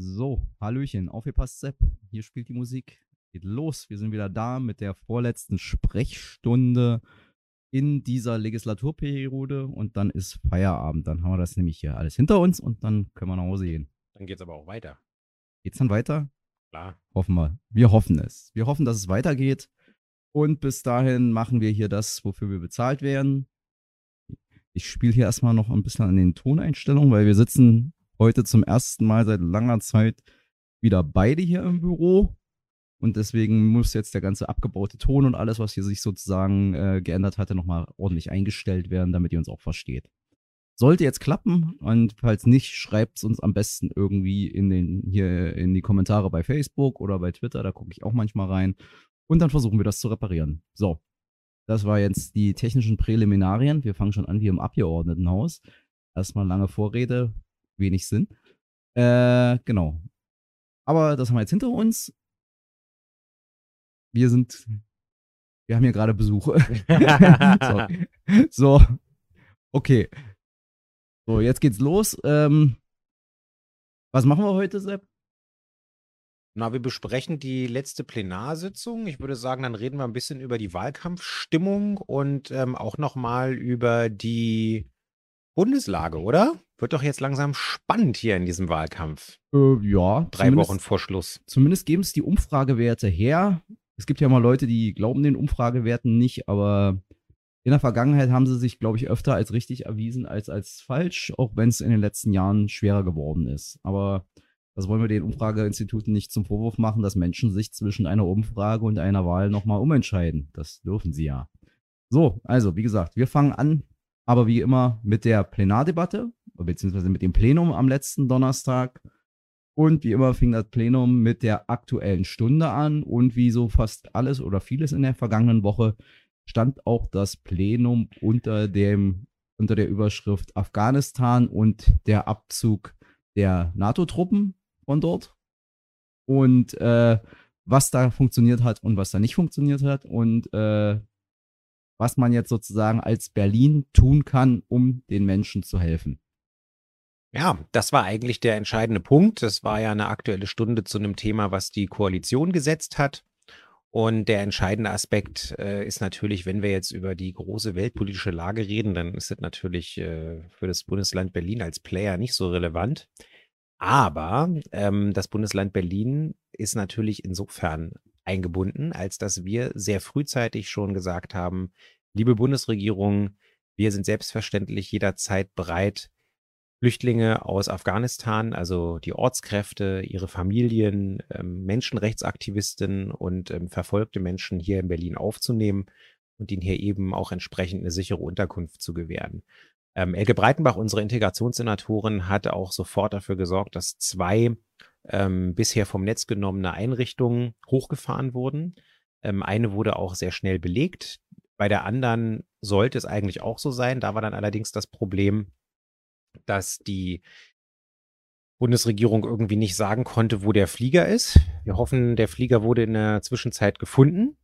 So, Hallöchen, aufgepasst, Sepp. Hier spielt die Musik. Geht los. Wir sind wieder da mit der vorletzten Sprechstunde in dieser Legislaturperiode und dann ist Feierabend. Dann haben wir das nämlich hier alles hinter uns und dann können wir nach Hause gehen. Dann geht's aber auch weiter. Geht's dann weiter? Klar. Hoffen wir. Wir hoffen es. Wir hoffen, dass es weitergeht. Und bis dahin machen wir hier das, wofür wir bezahlt werden. Ich spiele hier erstmal noch ein bisschen an den Toneinstellungen, weil wir sitzen heute zum ersten Mal seit langer Zeit wieder beide hier im Büro. Und deswegen muss jetzt der ganze abgebaute Ton und alles, was hier sich sozusagen äh, geändert hatte, nochmal ordentlich eingestellt werden, damit ihr uns auch versteht. Sollte jetzt klappen und falls nicht, schreibt es uns am besten irgendwie in den, hier in die Kommentare bei Facebook oder bei Twitter, da gucke ich auch manchmal rein. Und dann versuchen wir das zu reparieren. So, das war jetzt die technischen Präliminarien. Wir fangen schon an wie im Abgeordnetenhaus. Erstmal lange Vorrede, wenig Sinn. Äh, genau. Aber das haben wir jetzt hinter uns. Wir sind, wir haben hier gerade Besuche. so. so. okay. So, jetzt geht's los. Ähm, was machen wir heute, Sepp? Na, wir besprechen die letzte Plenarsitzung. Ich würde sagen, dann reden wir ein bisschen über die Wahlkampfstimmung und ähm, auch nochmal über die Bundeslage, oder? Wird doch jetzt langsam spannend hier in diesem Wahlkampf. Äh, ja. Drei Wochen vor Schluss. Zumindest geben es die Umfragewerte her. Es gibt ja mal Leute, die glauben den Umfragewerten nicht, aber in der Vergangenheit haben sie sich, glaube ich, öfter als richtig erwiesen als als falsch, auch wenn es in den letzten Jahren schwerer geworden ist. Aber das wollen wir den Umfrageinstituten nicht zum Vorwurf machen, dass Menschen sich zwischen einer Umfrage und einer Wahl nochmal umentscheiden. Das dürfen sie ja. So, also wie gesagt, wir fangen an, aber wie immer mit der Plenardebatte, beziehungsweise mit dem Plenum am letzten Donnerstag. Und wie immer fing das Plenum mit der aktuellen Stunde an. Und wie so fast alles oder vieles in der vergangenen Woche stand auch das Plenum unter dem unter der Überschrift Afghanistan und der Abzug der NATO-Truppen von dort. Und äh, was da funktioniert hat und was da nicht funktioniert hat. Und äh, was man jetzt sozusagen als Berlin tun kann, um den Menschen zu helfen. Ja, das war eigentlich der entscheidende Punkt. Das war ja eine aktuelle Stunde zu einem Thema, was die Koalition gesetzt hat. Und der entscheidende Aspekt äh, ist natürlich, wenn wir jetzt über die große weltpolitische Lage reden, dann ist das natürlich äh, für das Bundesland Berlin als Player nicht so relevant. Aber ähm, das Bundesland Berlin ist natürlich insofern eingebunden, als dass wir sehr frühzeitig schon gesagt haben, liebe Bundesregierung, wir sind selbstverständlich jederzeit bereit, Flüchtlinge aus Afghanistan, also die Ortskräfte, ihre Familien, ähm, Menschenrechtsaktivisten und ähm, verfolgte Menschen hier in Berlin aufzunehmen und ihnen hier eben auch entsprechend eine sichere Unterkunft zu gewähren. Ähm, Elke Breitenbach, unsere Integrationssenatorin, hat auch sofort dafür gesorgt, dass zwei ähm, bisher vom Netz genommene Einrichtungen hochgefahren wurden. Ähm, eine wurde auch sehr schnell belegt. Bei der anderen sollte es eigentlich auch so sein. Da war dann allerdings das Problem, dass die Bundesregierung irgendwie nicht sagen konnte, wo der Flieger ist. Wir hoffen, der Flieger wurde in der Zwischenzeit gefunden.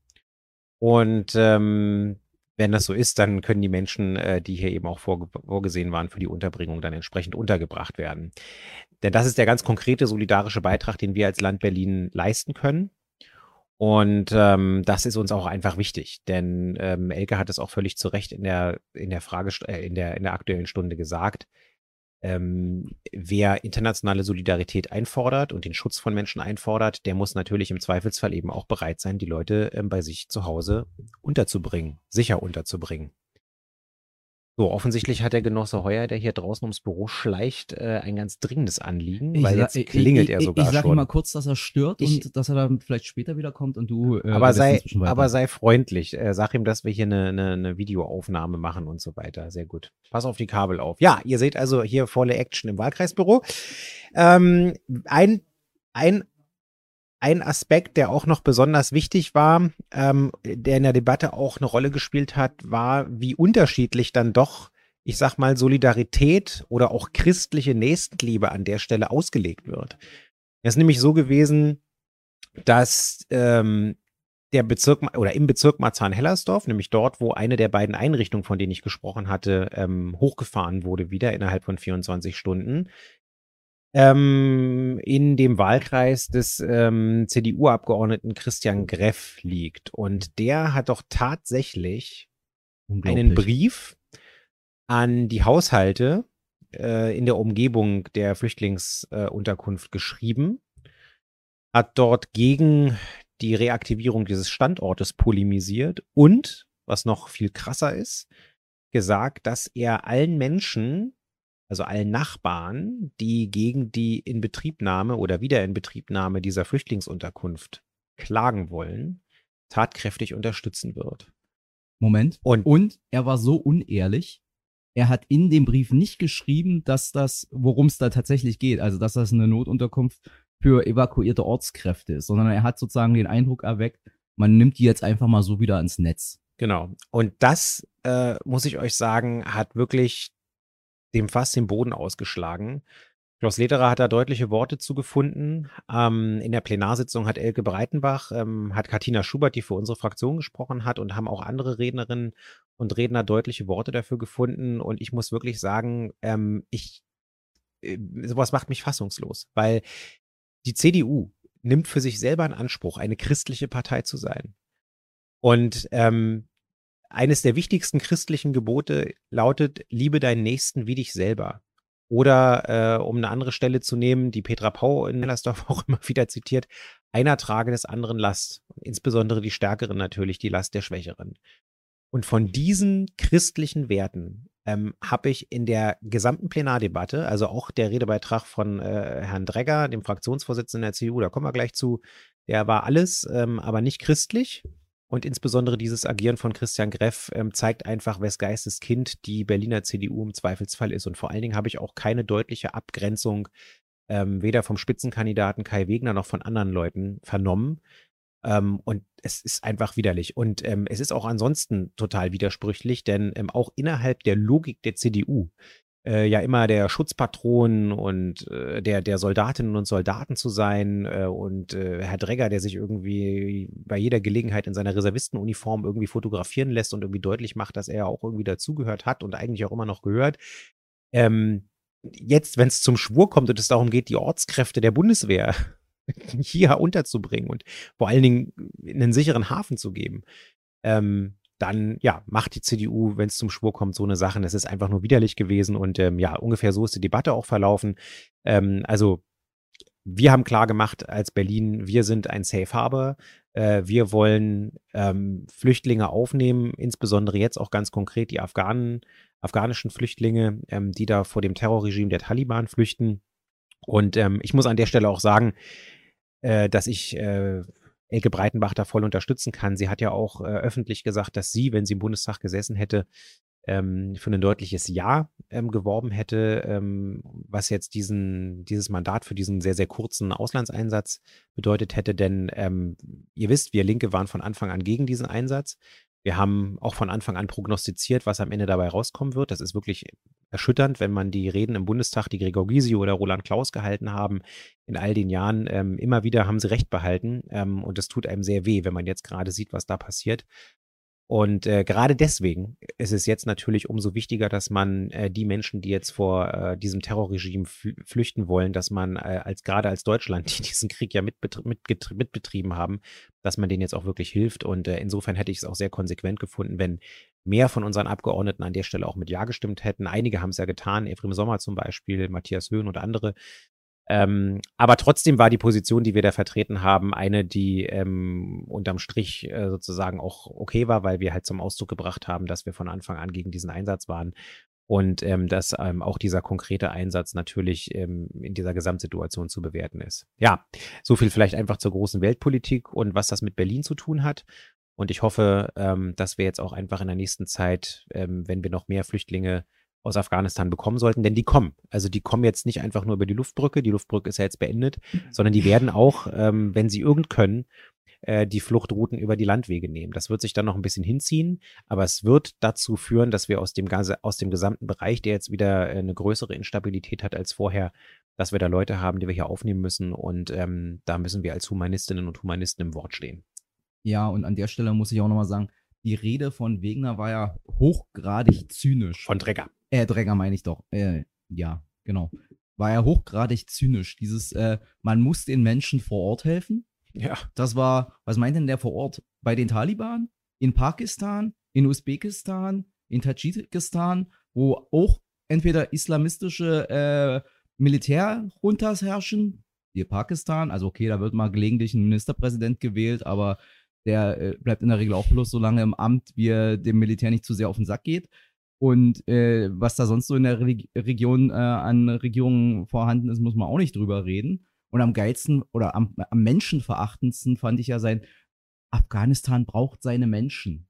Und ähm, wenn das so ist, dann können die Menschen, äh, die hier eben auch vorgesehen waren für die Unterbringung, dann entsprechend untergebracht werden. Denn das ist der ganz konkrete solidarische Beitrag, den wir als Land Berlin leisten können. Und ähm, das ist uns auch einfach wichtig, denn ähm, Elke hat es auch völlig zu Recht in der in der Frage äh, in der in der aktuellen Stunde gesagt ähm, wer internationale Solidarität einfordert und den Schutz von Menschen einfordert, der muss natürlich im Zweifelsfall eben auch bereit sein, die Leute ähm, bei sich zu Hause unterzubringen, sicher unterzubringen. So, offensichtlich hat der Genosse Heuer, der hier draußen ums Büro schleicht, äh, ein ganz dringendes Anliegen, weil jetzt klingelt ich, er sogar ich, ich sag schon. ihm mal kurz, dass er stört ich, und dass er dann vielleicht später wiederkommt und du. Äh, aber sei, aber sei freundlich. Äh, sag ihm, dass wir hier eine, eine, eine Videoaufnahme machen und so weiter. Sehr gut. Pass auf die Kabel auf. Ja, ihr seht also hier volle Action im Wahlkreisbüro. Ähm, ein ein ein Aspekt, der auch noch besonders wichtig war, ähm, der in der Debatte auch eine Rolle gespielt hat, war, wie unterschiedlich dann doch, ich sag mal, Solidarität oder auch christliche Nächstenliebe an der Stelle ausgelegt wird. Es ist nämlich so gewesen, dass ähm, der Bezirk oder im Bezirk Marzahn-Hellersdorf, nämlich dort, wo eine der beiden Einrichtungen, von denen ich gesprochen hatte, ähm, hochgefahren wurde, wieder innerhalb von 24 Stunden, ähm, in dem Wahlkreis des ähm, CDU-Abgeordneten Christian Greff liegt. Und der hat doch tatsächlich einen Brief an die Haushalte äh, in der Umgebung der Flüchtlingsunterkunft äh, geschrieben, hat dort gegen die Reaktivierung dieses Standortes polemisiert und, was noch viel krasser ist, gesagt, dass er allen Menschen, also allen Nachbarn, die gegen die Inbetriebnahme oder Wiederinbetriebnahme dieser Flüchtlingsunterkunft klagen wollen, tatkräftig unterstützen wird. Moment. Und, und er war so unehrlich, er hat in dem Brief nicht geschrieben, dass das, worum es da tatsächlich geht, also dass das eine Notunterkunft für evakuierte Ortskräfte ist, sondern er hat sozusagen den Eindruck erweckt, man nimmt die jetzt einfach mal so wieder ins Netz. Genau. Und das, äh, muss ich euch sagen, hat wirklich dem fast den Boden ausgeschlagen. Klaus Lederer hat da deutliche Worte zugefunden. Ähm, in der Plenarsitzung hat Elke Breitenbach, ähm, hat Katina Schubert, die für unsere Fraktion gesprochen hat, und haben auch andere Rednerinnen und Redner deutliche Worte dafür gefunden. Und ich muss wirklich sagen, ähm, ich, äh, sowas macht mich fassungslos, weil die CDU nimmt für sich selber in Anspruch, eine christliche Partei zu sein. Und ähm, eines der wichtigsten christlichen Gebote lautet, liebe deinen Nächsten wie dich selber. Oder äh, um eine andere Stelle zu nehmen, die Petra Pau in Hellersdorf auch immer wieder zitiert, einer trage des anderen Last. Insbesondere die Stärkeren natürlich, die Last der Schwächeren. Und von diesen christlichen Werten ähm, habe ich in der gesamten Plenardebatte, also auch der Redebeitrag von äh, Herrn Dregger, dem Fraktionsvorsitzenden der CDU, da kommen wir gleich zu, der war alles, ähm, aber nicht christlich. Und insbesondere dieses Agieren von Christian Greff ähm, zeigt einfach, wes Geistes Kind die Berliner CDU im Zweifelsfall ist. Und vor allen Dingen habe ich auch keine deutliche Abgrenzung ähm, weder vom Spitzenkandidaten Kai Wegner noch von anderen Leuten vernommen. Ähm, und es ist einfach widerlich. Und ähm, es ist auch ansonsten total widersprüchlich, denn ähm, auch innerhalb der Logik der CDU äh, ja immer der Schutzpatron und äh, der, der Soldatinnen und Soldaten zu sein äh, und äh, Herr Dregger, der sich irgendwie bei jeder Gelegenheit in seiner Reservistenuniform irgendwie fotografieren lässt und irgendwie deutlich macht, dass er auch irgendwie dazugehört hat und eigentlich auch immer noch gehört. Ähm, jetzt, wenn es zum Schwur kommt und es darum geht, die Ortskräfte der Bundeswehr hier unterzubringen und vor allen Dingen einen sicheren Hafen zu geben, ähm, dann ja, macht die CDU, wenn es zum Schwur kommt, so eine Sache. Das ist einfach nur widerlich gewesen und ähm, ja, ungefähr so ist die Debatte auch verlaufen. Ähm, also wir haben klar gemacht als Berlin, wir sind ein Safe Harbor. Äh, wir wollen ähm, Flüchtlinge aufnehmen, insbesondere jetzt auch ganz konkret die Afghanen, afghanischen Flüchtlinge, ähm, die da vor dem Terrorregime der Taliban flüchten. Und ähm, ich muss an der Stelle auch sagen, äh, dass ich äh, Elke Breitenbach da voll unterstützen kann. Sie hat ja auch äh, öffentlich gesagt, dass sie, wenn sie im Bundestag gesessen hätte, ähm, für ein deutliches Ja ähm, geworben hätte, ähm, was jetzt diesen, dieses Mandat für diesen sehr, sehr kurzen Auslandseinsatz bedeutet hätte. Denn ähm, ihr wisst, wir Linke waren von Anfang an gegen diesen Einsatz. Wir haben auch von Anfang an prognostiziert, was am Ende dabei rauskommen wird. Das ist wirklich erschütternd, wenn man die Reden im Bundestag, die Gregor Gysi oder Roland Klaus gehalten haben, in all den Jahren, ähm, immer wieder haben sie recht behalten. Ähm, und es tut einem sehr weh, wenn man jetzt gerade sieht, was da passiert. Und äh, gerade deswegen ist es jetzt natürlich umso wichtiger, dass man äh, die Menschen, die jetzt vor äh, diesem Terrorregime flüchten wollen, dass man äh, als gerade als Deutschland, die diesen Krieg ja mitbetrieben mit haben, dass man denen jetzt auch wirklich hilft. Und äh, insofern hätte ich es auch sehr konsequent gefunden, wenn mehr von unseren Abgeordneten an der Stelle auch mit Ja gestimmt hätten. Einige haben es ja getan, Efrem Sommer zum Beispiel, Matthias Höhn und andere. Ähm, aber trotzdem war die Position, die wir da vertreten haben, eine, die ähm, unterm Strich äh, sozusagen auch okay war, weil wir halt zum Ausdruck gebracht haben, dass wir von Anfang an gegen diesen Einsatz waren und ähm, dass ähm, auch dieser konkrete Einsatz natürlich ähm, in dieser Gesamtsituation zu bewerten ist. Ja, so viel vielleicht einfach zur großen Weltpolitik und was das mit Berlin zu tun hat. Und ich hoffe, ähm, dass wir jetzt auch einfach in der nächsten Zeit, ähm, wenn wir noch mehr Flüchtlinge aus Afghanistan bekommen sollten, denn die kommen. Also die kommen jetzt nicht einfach nur über die Luftbrücke, die Luftbrücke ist ja jetzt beendet, mhm. sondern die werden auch, ähm, wenn sie irgend können, äh, die Fluchtrouten über die Landwege nehmen. Das wird sich dann noch ein bisschen hinziehen, aber es wird dazu führen, dass wir aus dem, aus dem gesamten Bereich, der jetzt wieder äh, eine größere Instabilität hat als vorher, dass wir da Leute haben, die wir hier aufnehmen müssen und ähm, da müssen wir als Humanistinnen und Humanisten im Wort stehen. Ja, und an der Stelle muss ich auch nochmal sagen, die Rede von Wegner war ja hochgradig zynisch. Von Drecker. Äh, Dräger meine ich doch. Äh, ja, genau. war ja hochgradig zynisch. Dieses, äh, man muss den Menschen vor Ort helfen. Ja. Das war, was meint denn der vor Ort? Bei den Taliban, in Pakistan, in Usbekistan, in Tadschikistan, wo auch entweder islamistische äh, Militärjuntas herrschen, wie Pakistan, also okay, da wird mal gelegentlich ein Ministerpräsident gewählt, aber der äh, bleibt in der Regel auch bloß so lange im Amt, wie er dem Militär nicht zu sehr auf den Sack geht. Und äh, was da sonst so in der Re Region äh, an Regierungen vorhanden ist, muss man auch nicht drüber reden. Und am geilsten oder am, am menschenverachtendsten fand ich ja sein, Afghanistan braucht seine Menschen.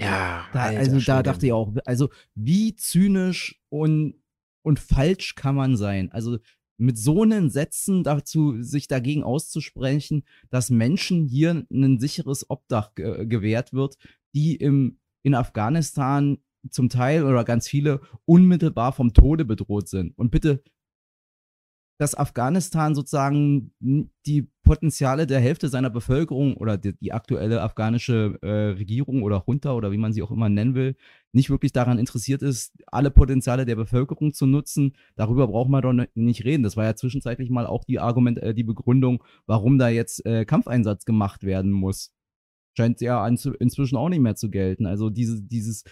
Ja, Da, alter also da dachte ich auch, also wie zynisch und, und falsch kann man sein? Also mit so einen Sätzen dazu, sich dagegen auszusprechen, dass Menschen hier ein sicheres Obdach ge gewährt wird, die im, in Afghanistan zum Teil oder ganz viele unmittelbar vom Tode bedroht sind. Und bitte, dass Afghanistan sozusagen die Potenziale der Hälfte seiner Bevölkerung oder die, die aktuelle afghanische äh, Regierung oder Junta oder wie man sie auch immer nennen will, nicht wirklich daran interessiert ist, alle Potenziale der Bevölkerung zu nutzen, darüber braucht man doch nicht reden. Das war ja zwischenzeitlich mal auch die Argument, äh, die Begründung, warum da jetzt äh, Kampfeinsatz gemacht werden muss. Scheint ja inzwischen auch nicht mehr zu gelten. Also diese, dieses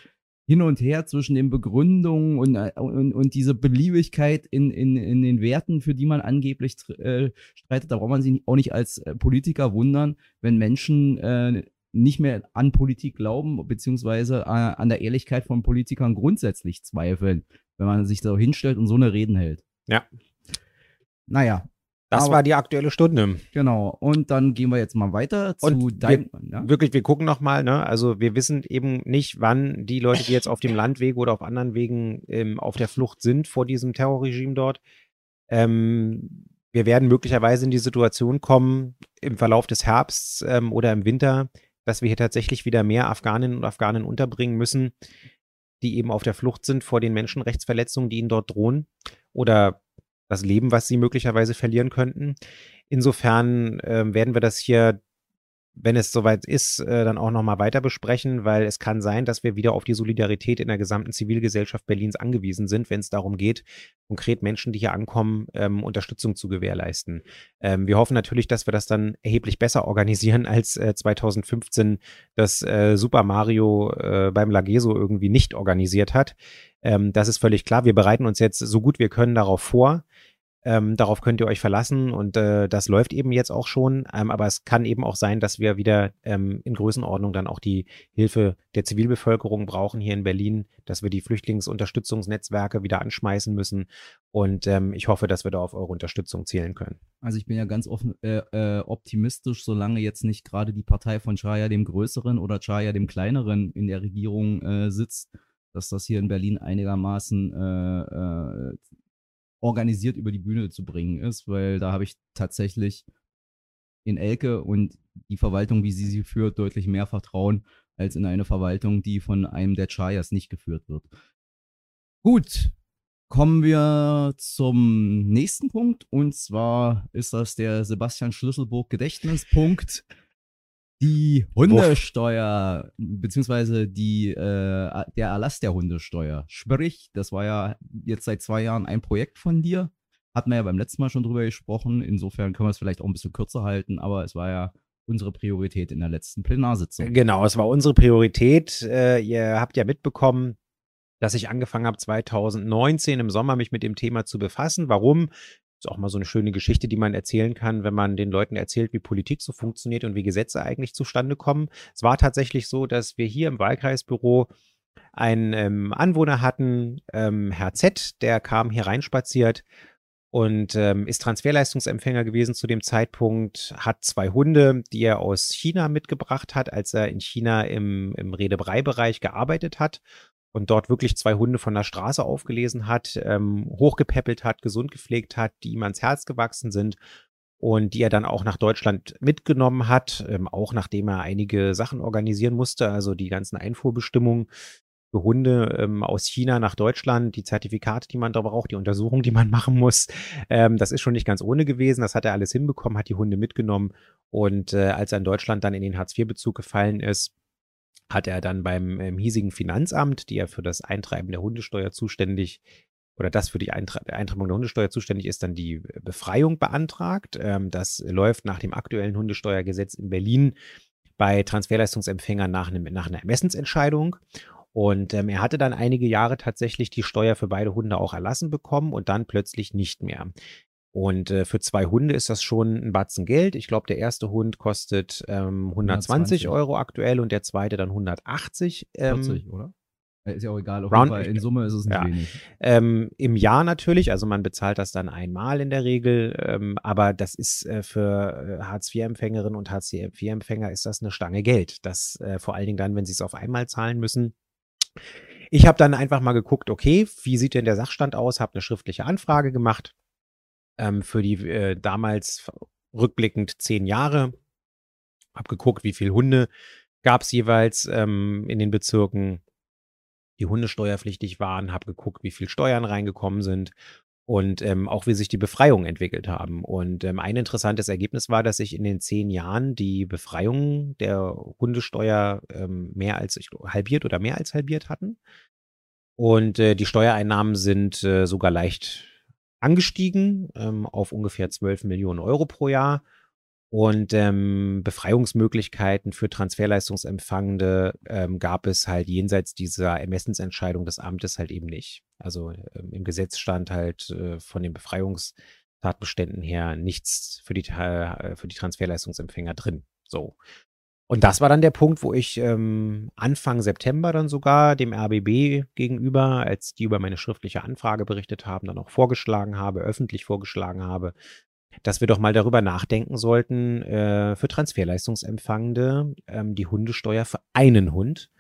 hin und her zwischen den Begründungen und, äh, und, und diese Beliebigkeit in, in, in den Werten, für die man angeblich äh, streitet, da braucht man sich auch nicht als äh, Politiker wundern, wenn Menschen äh, nicht mehr an Politik glauben, beziehungsweise äh, an der Ehrlichkeit von Politikern grundsätzlich zweifeln, wenn man sich so hinstellt und so eine Reden hält. Ja. Naja, Das aber- war die aktuelle Stunde. genau. Und dann gehen wir jetzt mal weiter zu Und deinem. Ja? Wirklich, wir gucken nochmal, ne? Also wir wissen eben nicht, wann die Leute, die jetzt auf dem Landweg oder auf anderen Wegen ähm, auf der Flucht sind vor diesem Terrorregime dort. Ähm, wir werden möglicherweise in die Situation kommen, im Verlauf des Herbsts ähm, oder im Winter, dass wir hier tatsächlich wieder mehr Afghaninnen und Afghanen unterbringen müssen, die eben auf der Flucht sind vor den Menschenrechtsverletzungen, die ihnen dort drohen oder das Leben, was sie möglicherweise verlieren könnten. Insofern ähm, werden wir das hier, wenn es soweit ist, äh, dann auch nochmal weiter besprechen, weil es kann sein, dass wir wieder auf die Solidarität in der gesamten Zivilgesellschaft Berlins angewiesen sind, wenn es darum geht, konkret Menschen, die hier ankommen, ähm, Unterstützung zu gewährleisten. Ähm, wir hoffen natürlich, dass wir das dann erheblich besser organisieren, als äh, 2015 das äh, Super Mario äh, beim Lageso irgendwie nicht organisiert hat. Ähm, das ist völlig klar. Wir bereiten uns jetzt so gut wir können darauf vor. Ähm, darauf könnt ihr euch verlassen und äh, das läuft eben jetzt auch schon. Ähm, aber es kann eben auch sein, dass wir wieder ähm, in Größenordnung dann auch die Hilfe der Zivilbevölkerung brauchen hier in Berlin, dass wir die Flüchtlingsunterstützungsnetzwerke wieder anschmeißen müssen. Und ähm, ich hoffe, dass wir da auf eure Unterstützung zählen können. Also ich bin ja ganz offen, äh, äh, optimistisch, solange jetzt nicht gerade die Partei von Chaya dem Größeren oder Chaya dem Kleineren in der Regierung äh, sitzt, dass das hier in Berlin einigermaßen äh, äh, organisiert über die Bühne zu bringen ist, weil da habe ich tatsächlich in Elke und die Verwaltung, wie sie sie führt, deutlich mehr Vertrauen als in eine Verwaltung, die von einem der Chayas nicht geführt wird. Gut, kommen wir zum nächsten Punkt. Und zwar ist das der Sebastian Schlüsselburg Gedächtnispunkt. Die Hundesteuer, beziehungsweise die, äh, der Erlass der Hundesteuer. Sprich, das war ja jetzt seit zwei Jahren ein Projekt von dir. Hatten wir ja beim letzten Mal schon drüber gesprochen. Insofern können wir es vielleicht auch ein bisschen kürzer halten, aber es war ja unsere Priorität in der letzten Plenarsitzung. Genau, es war unsere Priorität. Äh, ihr habt ja mitbekommen, dass ich angefangen habe 2019 im Sommer mich mit dem Thema zu befassen. Warum? Ist auch mal so eine schöne Geschichte, die man erzählen kann, wenn man den Leuten erzählt, wie Politik so funktioniert und wie Gesetze eigentlich zustande kommen. Es war tatsächlich so, dass wir hier im Wahlkreisbüro einen ähm, Anwohner hatten, ähm, Herr Z, der kam hier reinspaziert und ähm, ist Transferleistungsempfänger gewesen zu dem Zeitpunkt, hat zwei Hunde, die er aus China mitgebracht hat, als er in China im, im Redebrei-Bereich gearbeitet hat und dort wirklich zwei Hunde von der Straße aufgelesen hat, ähm, hochgepäppelt hat, gesund gepflegt hat, die ihm ans Herz gewachsen sind und die er dann auch nach Deutschland mitgenommen hat, ähm, auch nachdem er einige Sachen organisieren musste, also die ganzen Einfuhrbestimmungen für Hunde ähm, aus China nach Deutschland, die Zertifikate, die man da braucht, die Untersuchung, die man machen muss. Ähm, das ist schon nicht ganz ohne gewesen. Das hat er alles hinbekommen, hat die Hunde mitgenommen. Und äh, als er in Deutschland dann in den Hartz-IV-Bezug gefallen ist, hat er dann beim ähm, hiesigen Finanzamt, die ja für das Eintreiben der Hundesteuer zuständig oder das für die Eintra Eintreibung der Hundesteuer zuständig ist, dann die Befreiung beantragt. Ähm, das läuft nach dem aktuellen Hundesteuergesetz in Berlin bei Transferleistungsempfängern nach, einem, nach einer Ermessensentscheidung. Und ähm, er hatte dann einige Jahre tatsächlich die Steuer für beide Hunde auch erlassen bekommen und dann plötzlich nicht mehr. Und äh, für zwei Hunde ist das schon ein Batzen Geld. Ich glaube, der erste Hund kostet ähm, 120 120. Euro aktuell und der zweite dann 180. Ähm, 40, oder? Ist ja auch egal, auf Round, Fall in Summe ist es nicht ja. wenig. Ähm, Im Jahr natürlich, also man bezahlt das dann einmal in der Regel, ähm, aber das ist äh, für äh, Hartz-IV-Empfängerinnen und Hartz-IV-Empfänger ist das eine Stange Geld. Das äh, vor allen Dingen dann, wenn sie es auf einmal zahlen müssen, ich habe dann einfach mal geguckt, okay, wie sieht denn der Sachstand aus? Habe eine schriftliche Anfrage gemacht ähm, für die äh, damals rückblickend zehn Jahre. Habe geguckt, wie viele Hunde gab es jeweils ähm, in den Bezirken, die hundesteuerpflichtig waren. Habe geguckt, wie viel Steuern reingekommen sind und ähm, auch wie sich die Befreiungen entwickelt haben. Und ähm, ein interessantes Ergebnis war, dass sich in den zehn Jahren die Befreiung der Hundesteuer ähm, mehr als halbiert oder mehr als halbiert hatten. Und äh, die Steuereinnahmen sind äh, sogar leicht angestiegen ähm, auf ungefähr 12 Millionen Euro pro Jahr. Und ähm, Befreiungsmöglichkeiten für Transferleistungsempfangende ähm, gab es halt jenseits dieser Ermessensentscheidung des Amtes halt eben nicht. Also ähm, im Gesetz stand halt äh, von den Befreiungstatbeständen her nichts für die, äh, für die Transferleistungsempfänger drin. So. Und das war dann der Punkt, wo ich ähm, Anfang September dann sogar dem RBB gegenüber, als die über meine schriftliche Anfrage berichtet haben, dann auch vorgeschlagen habe, öffentlich vorgeschlagen habe, dass wir doch mal darüber nachdenken sollten, äh, für Transferleistungsempfangende ähm, die Hundesteuer für einen Hund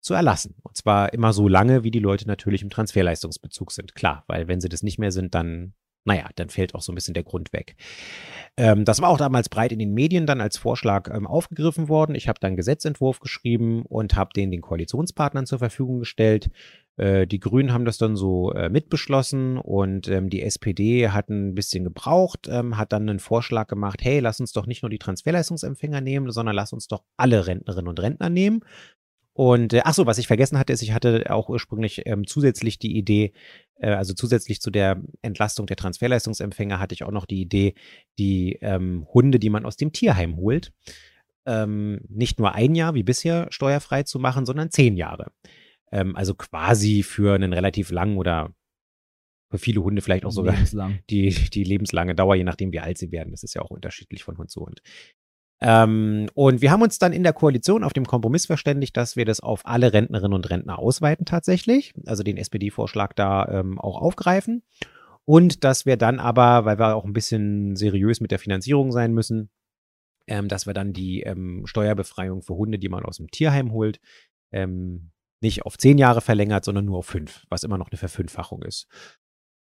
zu erlassen. Und zwar immer so lange, wie die Leute natürlich im Transferleistungsbezug sind. Klar, weil wenn sie das nicht mehr sind, dann, naja, dann fällt auch so ein bisschen der Grund weg. Ähm, das war auch damals breit in den Medien dann als Vorschlag ähm, aufgegriffen worden. Ich habe dann einen Gesetzentwurf geschrieben und habe den den Koalitionspartnern zur Verfügung gestellt. Äh, die Grünen haben das dann so äh, mitbeschlossen und ähm, die SPD hat ein bisschen gebraucht, ähm, hat dann einen Vorschlag gemacht, hey, lass uns doch nicht nur die Transferleistungsempfänger nehmen, sondern lass uns doch alle Rentnerinnen und Rentner nehmen. Und äh, ach so, was ich vergessen hatte, ist, ich hatte auch ursprünglich ähm, zusätzlich die Idee, äh, also zusätzlich zu der Entlastung der Transferleistungsempfänger hatte ich auch noch die Idee, die ähm, Hunde, die man aus dem Tierheim holt, ähm, nicht nur ein Jahr wie bisher steuerfrei zu machen, sondern zehn Jahre. Ähm, also quasi für einen relativ langen oder für viele Hunde vielleicht auch sogar Lebenslang. Die, die lebenslange Dauer, je nachdem, wie alt sie werden. Das ist ja auch unterschiedlich von Hund zu Hund. Ähm, und wir haben uns dann in der Koalition auf dem Kompromiss verständigt, dass wir das auf alle Rentnerinnen und Rentner ausweiten tatsächlich, also den SPD-Vorschlag da ähm, auch aufgreifen. Und dass wir dann aber, weil wir auch ein bisschen seriös mit der Finanzierung sein müssen, ähm, dass wir dann die ähm, Steuerbefreiung für Hunde, die man aus dem Tierheim holt, ähm, nicht auf zehn Jahre verlängert, sondern nur auf fünf, was immer noch eine Verfünffachung ist.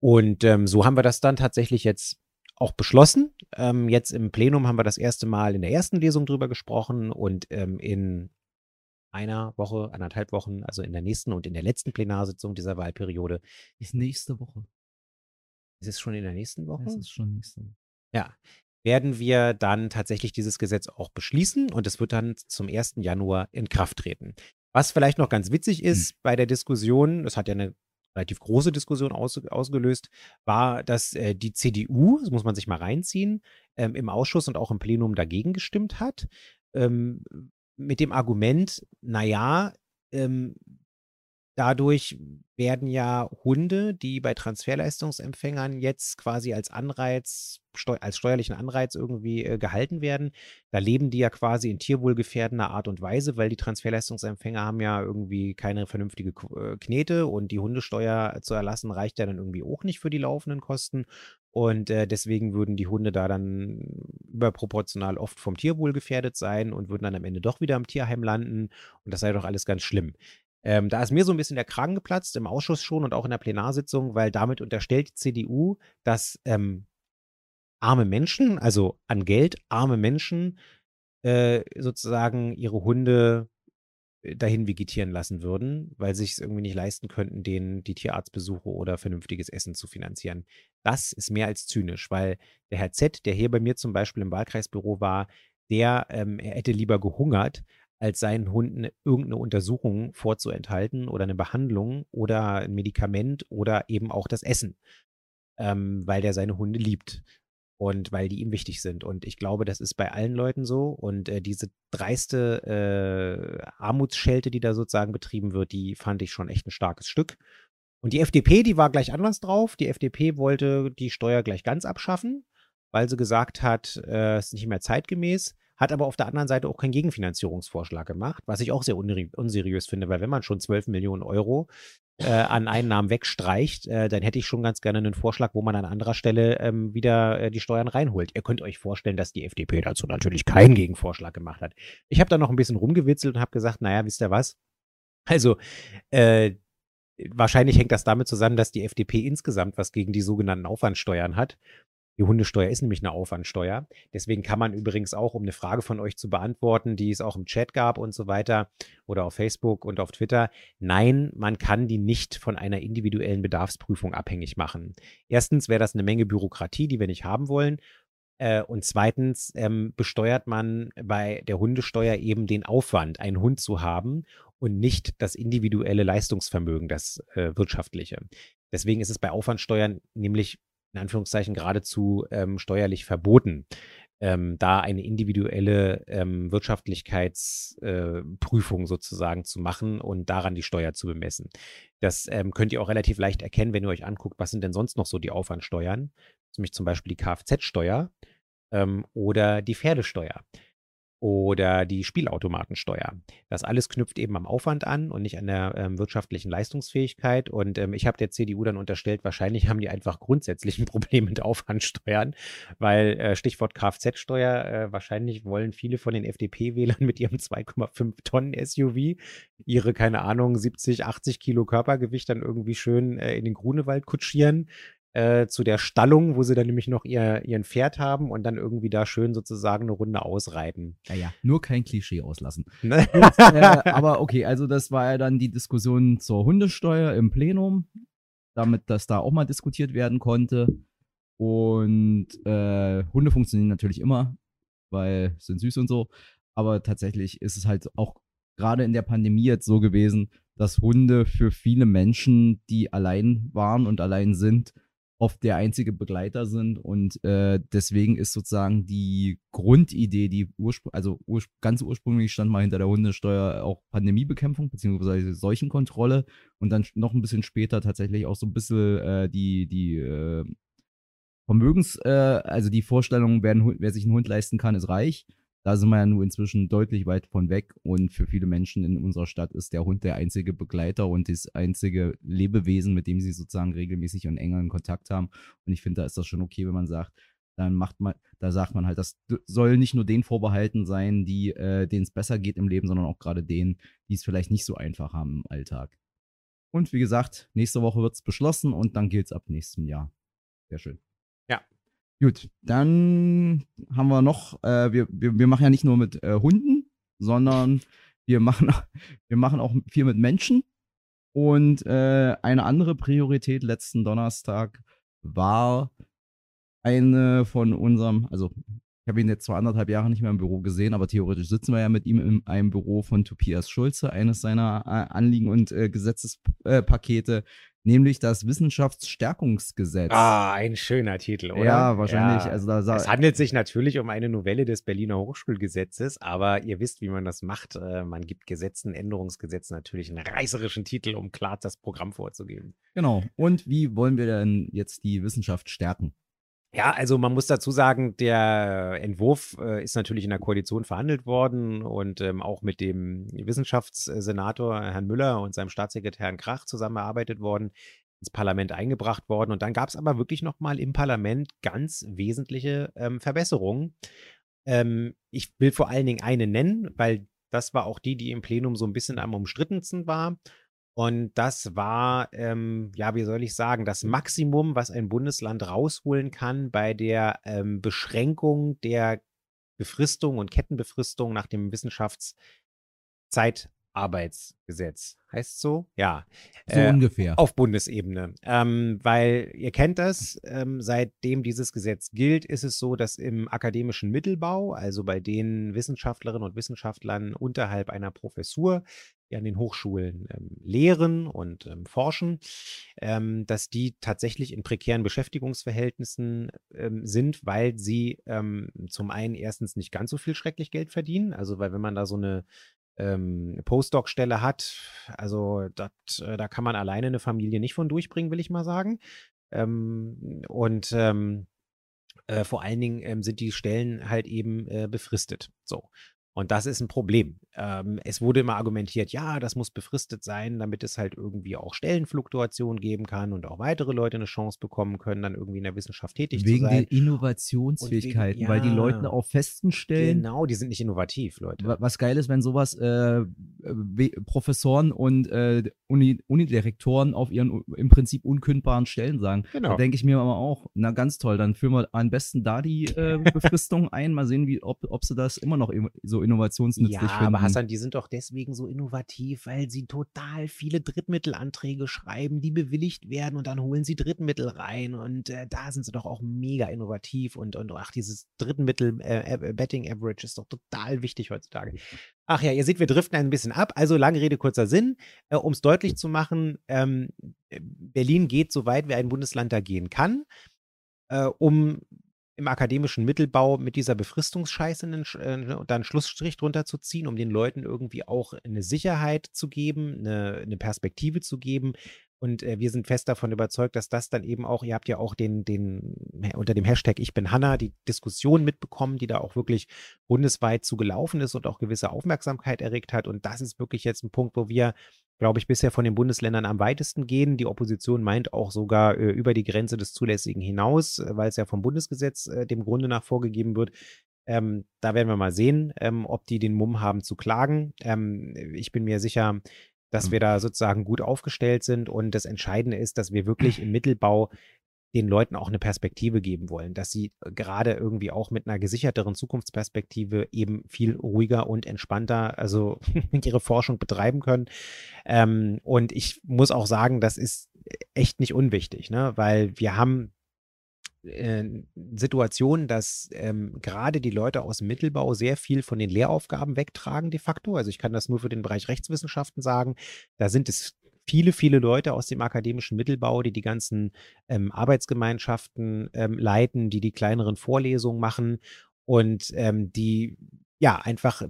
Und ähm, so haben wir das dann tatsächlich jetzt auch beschlossen. Ähm, jetzt im Plenum haben wir das erste Mal in der ersten Lesung drüber gesprochen und ähm, in einer Woche, anderthalb Wochen, also in der nächsten und in der letzten Plenarsitzung dieser Wahlperiode. Ist nächste Woche. Ist es schon in der nächsten Woche? Es ist schon nächste Woche. Ja. Werden wir dann tatsächlich dieses Gesetz auch beschließen und es wird dann zum 1. Januar in Kraft treten. Was vielleicht noch ganz witzig hm. ist bei der Diskussion, das hat ja eine relativ große Diskussion aus, ausgelöst, war, dass äh, die CDU, das muss man sich mal reinziehen, ähm, im Ausschuss und auch im Plenum dagegen gestimmt hat. Ähm, mit dem Argument, naja, ähm, Dadurch werden ja Hunde, die bei Transferleistungsempfängern jetzt quasi als Anreiz, steu als steuerlichen Anreiz irgendwie äh, gehalten werden, da leben die ja quasi in tierwohlgefährdender Art und Weise, weil die Transferleistungsempfänger haben ja irgendwie keine vernünftige äh, Knete und die Hundesteuer zu erlassen reicht ja dann irgendwie auch nicht für die laufenden Kosten. Und äh, deswegen würden die Hunde da dann überproportional oft vom Tierwohl gefährdet sein und würden dann am Ende doch wieder im Tierheim landen. Und das sei doch alles ganz schlimm. Ähm, da ist mir so ein bisschen der Kragen geplatzt, im Ausschuss schon und auch in der Plenarsitzung, weil damit unterstellt die CDU, dass ähm, arme Menschen, also an Geld arme Menschen, äh, sozusagen ihre Hunde äh, dahin vegetieren lassen würden, weil sie es irgendwie nicht leisten könnten, denen die Tierarztbesuche oder vernünftiges Essen zu finanzieren. Das ist mehr als zynisch, weil der Herr Z, der hier bei mir zum Beispiel im Wahlkreisbüro war, der ähm, er hätte lieber gehungert, als seinen Hunden irgendeine Untersuchung vorzuenthalten oder eine Behandlung oder ein Medikament oder eben auch das Essen, ähm, weil der seine Hunde liebt und weil die ihm wichtig sind. Und ich glaube, das ist bei allen Leuten so. Und äh, diese dreiste äh, Armutsschelte, die da sozusagen betrieben wird, die fand ich schon echt ein starkes Stück. Und die FDP, die war gleich anders drauf. Die FDP wollte die Steuer gleich ganz abschaffen, weil sie gesagt hat, äh, es ist nicht mehr zeitgemäß hat aber auf der anderen Seite auch keinen Gegenfinanzierungsvorschlag gemacht, was ich auch sehr unseriös finde, weil wenn man schon 12 Millionen Euro äh, an Einnahmen wegstreicht, äh, dann hätte ich schon ganz gerne einen Vorschlag, wo man an anderer Stelle ähm, wieder äh, die Steuern reinholt. Ihr könnt euch vorstellen, dass die FDP dazu natürlich keinen Gegenvorschlag gemacht hat. Ich habe da noch ein bisschen rumgewitzelt und habe gesagt, naja, wisst ihr was? Also, äh, wahrscheinlich hängt das damit zusammen, dass die FDP insgesamt was gegen die sogenannten Aufwandsteuern hat. Die Hundesteuer ist nämlich eine Aufwandsteuer. Deswegen kann man übrigens auch, um eine Frage von euch zu beantworten, die es auch im Chat gab und so weiter oder auf Facebook und auf Twitter, nein, man kann die nicht von einer individuellen Bedarfsprüfung abhängig machen. Erstens wäre das eine Menge Bürokratie, die wir nicht haben wollen. Äh, und zweitens ähm, besteuert man bei der Hundesteuer eben den Aufwand, einen Hund zu haben und nicht das individuelle Leistungsvermögen, das äh, wirtschaftliche. Deswegen ist es bei Aufwandsteuern nämlich in Anführungszeichen geradezu ähm, steuerlich verboten, ähm, da eine individuelle ähm, Wirtschaftlichkeitsprüfung äh, sozusagen zu machen und daran die Steuer zu bemessen. Das ähm, könnt ihr auch relativ leicht erkennen, wenn ihr euch anguckt, was sind denn sonst noch so die Aufwandsteuern, nämlich zum Beispiel die Kfz-Steuer ähm, oder die Pferdesteuer oder die Spielautomatensteuer. Das alles knüpft eben am Aufwand an und nicht an der ähm, wirtschaftlichen Leistungsfähigkeit. Und ähm, ich habe der CDU dann unterstellt, wahrscheinlich haben die einfach grundsätzlich ein Problem mit Aufwandsteuern, weil äh, Stichwort Kfz-Steuer, äh, wahrscheinlich wollen viele von den FDP-Wählern mit ihrem 2,5 Tonnen SUV ihre, keine Ahnung, 70, 80 Kilo Körpergewicht dann irgendwie schön äh, in den Grunewald kutschieren äh, zu der Stallung, wo sie dann nämlich noch ihr, ihren Pferd haben und dann irgendwie da schön sozusagen eine Runde ausreiten. Ja, ja, nur kein Klischee auslassen. Ne? Äh, aber okay, also das war ja dann die Diskussion zur Hundesteuer im Plenum, damit das da auch mal diskutiert werden konnte. Und äh, Hunde funktionieren natürlich immer, weil sind süß und so. Aber tatsächlich ist es halt auch gerade in der Pandemie jetzt so gewesen, dass Hunde für viele Menschen, die allein waren und allein sind, oft der einzige Begleiter sind und äh, deswegen ist sozusagen die Grundidee, die Urspr also urspr ganz ursprünglich stand mal hinter der Hundesteuer auch Pandemiebekämpfung beziehungsweise Seuchenkontrolle und dann noch ein bisschen später tatsächlich auch so ein bisschen äh, die die äh, Vermögens, äh, also die Vorstellung, wer, wer sich einen Hund leisten kann, ist reich da sind wir ja nun inzwischen deutlich weit von weg und für viele Menschen in unserer Stadt ist der Hund der einzige Begleiter und das einzige Lebewesen, mit dem sie sozusagen regelmäßig und enger in Kontakt haben. Und ich finde, da ist das schon okay, wenn man sagt, dann macht man, da sagt man halt, das soll nicht nur den vorbehalten sein, die, äh, denen es besser geht im Leben, sondern auch gerade denen, die es vielleicht nicht so einfach haben im Alltag. Und wie gesagt, nächste Woche wird es beschlossen und dann gilt es ab nächstem Jahr. Sehr schön. Gut, dann haben wir noch, äh, wir, wir, wir machen ja nicht nur mit äh, Hunden, sondern wir machen, wir machen auch viel mit Menschen. Und äh, eine andere Priorität letzten Donnerstag war eine von unserem, also ich habe ihn jetzt zwar anderthalb Jahre nicht mehr im Büro gesehen, aber theoretisch sitzen wir ja mit ihm in einem Büro von Tobias Schulze, eines seiner äh, Anliegen und äh, Gesetzespakete, nämlich das Wissenschaftsstärkungsgesetz. Ah, ein schöner Titel, oder? Ja, wahrscheinlich. Ja. Also da es handelt sich natürlich um eine Novelle des Berliner Hochschulgesetzes, aber ihr wisst, wie man das macht. Äh, man gibt Gesetzen, Änderungsgesetzen natürlich einen reißerischen Titel, um klar das Programm vorzugeben. Genau. Und wie wollen wir denn jetzt die Wissenschaft stärken? Ja, also man muss dazu sagen, der Entwurf äh, ist natürlich in der Koalition verhandelt worden und ähm, auch mit dem Wissenschaftssenator Herrn Müller und seinem Staatssekretär Herrn Krach zusammengearbeitet worden, ins Parlament eingebracht worden. Und dann gab es aber wirklich nochmal im Parlament ganz wesentliche ähm, Verbesserungen. Ähm, ich will vor allen Dingen eine nennen, weil das war auch die, die im Plenum so ein bisschen am umstrittensten war. Und das war, ähm, ja, wie soll ich sagen, das Maximum, was ein Bundesland rausholen kann bei der ähm, Beschränkung der Befristung und Kettenbefristung nach dem Wissenschaftszeiteinteilungsgesetz Arbeitsgesetz. Heißt so? Ja. So äh, ungefähr. Auf Bundesebene. Ähm, weil ihr kennt das, ähm, seitdem dieses Gesetz gilt, ist es so, dass im akademischen Mittelbau, also bei den Wissenschaftlerinnen und Wissenschaftlern unterhalb einer Professur, an den Hochschulen ähm, lehren und ähm, forschen, ähm, dass die tatsächlich in prekären Beschäftigungsverhältnissen ähm, sind, weil sie zum einen erstens nicht ganz so viel schrecklich Geld verdienen. Also, weil wenn man da so eine ähm, Postdoc-Stelle hat, also dat, äh, da kann man alleine eine Familie nicht von durchbringen, will ich mal sagen. Ähm, und ähm, äh, vor allen Dingen ähm, sind die Stellen halt eben äh, befristet. So. Und das ist ein Problem. Ähm, es wurde immer argumentiert, ja, das muss befristet sein, damit es halt irgendwie auch Stellenfluktuation geben kann und auch weitere Leute eine Chance bekommen können, dann irgendwie in der Wissenschaft tätig wegen zu sein. Wegen der Innovationsfähigkeiten, wegen, ja, weil die Leute auf festen Stellen. Genau, die sind nicht innovativ, Leute. Was geil ist, wenn sowas äh, Professoren und äh, Uni, Unidirektoren auf ihren im Prinzip unkündbaren Stellen sagen. Genau. Da denke ich mir aber auch, na ganz toll, dann führen wir am besten da die äh, Befristung ein, mal sehen, wie, ob, ob sie das immer noch so innovationsnützlich ja, finden. aber Hassan, die sind doch deswegen so innovativ, weil sie total viele Drittmittelanträge schreiben, die bewilligt werden und dann holen sie Drittmittel rein und äh, da sind sie doch auch mega innovativ und, und ach, dieses Drittmittel äh, Betting Average ist doch total wichtig heutzutage. Ach ja, ihr seht, wir driften ein bisschen ab. Also lange Rede, kurzer Sinn. Äh, um es deutlich zu machen, ähm, Berlin geht so weit, wie ein Bundesland da gehen kann, äh, um im akademischen Mittelbau mit dieser Befristungsscheiße einen, äh, ne, da einen Schlussstrich drunter zu ziehen, um den Leuten irgendwie auch eine Sicherheit zu geben, eine, eine Perspektive zu geben. Und äh, wir sind fest davon überzeugt, dass das dann eben auch, ihr habt ja auch den, den, unter dem Hashtag Ich bin Hanna die Diskussion mitbekommen, die da auch wirklich bundesweit zugelaufen ist und auch gewisse Aufmerksamkeit erregt hat. Und das ist wirklich jetzt ein Punkt, wo wir glaube ich, bisher von den Bundesländern am weitesten gehen. Die Opposition meint auch sogar äh, über die Grenze des Zulässigen hinaus, äh, weil es ja vom Bundesgesetz äh, dem Grunde nach vorgegeben wird. Ähm, da werden wir mal sehen, ähm, ob die den Mumm haben zu klagen. Ähm, ich bin mir sicher, dass wir da sozusagen gut aufgestellt sind. Und das Entscheidende ist, dass wir wirklich im Mittelbau den Leuten auch eine Perspektive geben wollen, dass sie äh, gerade irgendwie auch mit einer gesicherteren Zukunftsperspektive eben viel ruhiger und entspannter also ihre Forschung betreiben können. Ähm, und ich muss auch sagen, das ist echt nicht unwichtig, ne? weil wir haben äh, Situation, dass ähm, gerade die Leute aus dem Mittelbau sehr viel von den Lehraufgaben wegtragen de facto. Also ich kann das nur für den Bereich Rechtswissenschaften sagen. Da sind es viele, viele Leute aus dem akademischen Mittelbau, die die ganzen ähm, Arbeitsgemeinschaften ähm, leiten, die die kleineren Vorlesungen machen und ähm, die ja einfach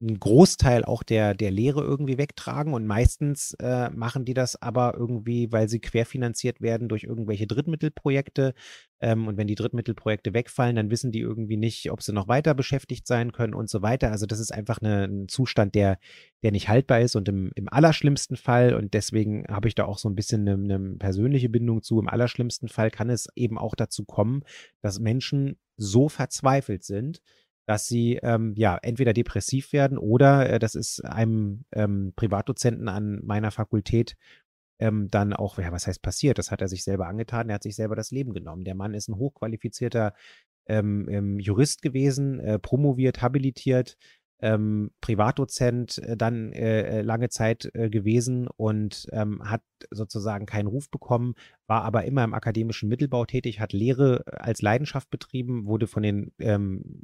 einen Großteil auch der, der Lehre irgendwie wegtragen und meistens äh, machen die das aber irgendwie, weil sie querfinanziert werden durch irgendwelche Drittmittelprojekte. Ähm, und wenn die Drittmittelprojekte wegfallen, dann wissen die irgendwie nicht, ob sie noch weiter beschäftigt sein können und so weiter. Also das ist einfach eine, ein Zustand, der, der nicht haltbar ist und im, im allerschlimmsten Fall, und deswegen habe ich da auch so ein bisschen eine, eine persönliche Bindung zu, im allerschlimmsten Fall kann es eben auch dazu kommen, dass Menschen so verzweifelt sind, dass sie ähm, ja entweder depressiv werden oder äh, das ist einem ähm, Privatdozenten an meiner Fakultät ähm, dann auch, ja, was heißt passiert? Das hat er sich selber angetan, er hat sich selber das Leben genommen. Der Mann ist ein hochqualifizierter ähm, ähm, Jurist gewesen, äh, promoviert, habilitiert, ähm, Privatdozent äh, dann äh, äh, lange Zeit äh, gewesen und ähm, hat sozusagen keinen Ruf bekommen, war aber immer im akademischen Mittelbau tätig, hat Lehre als Leidenschaft betrieben, wurde von den ähm,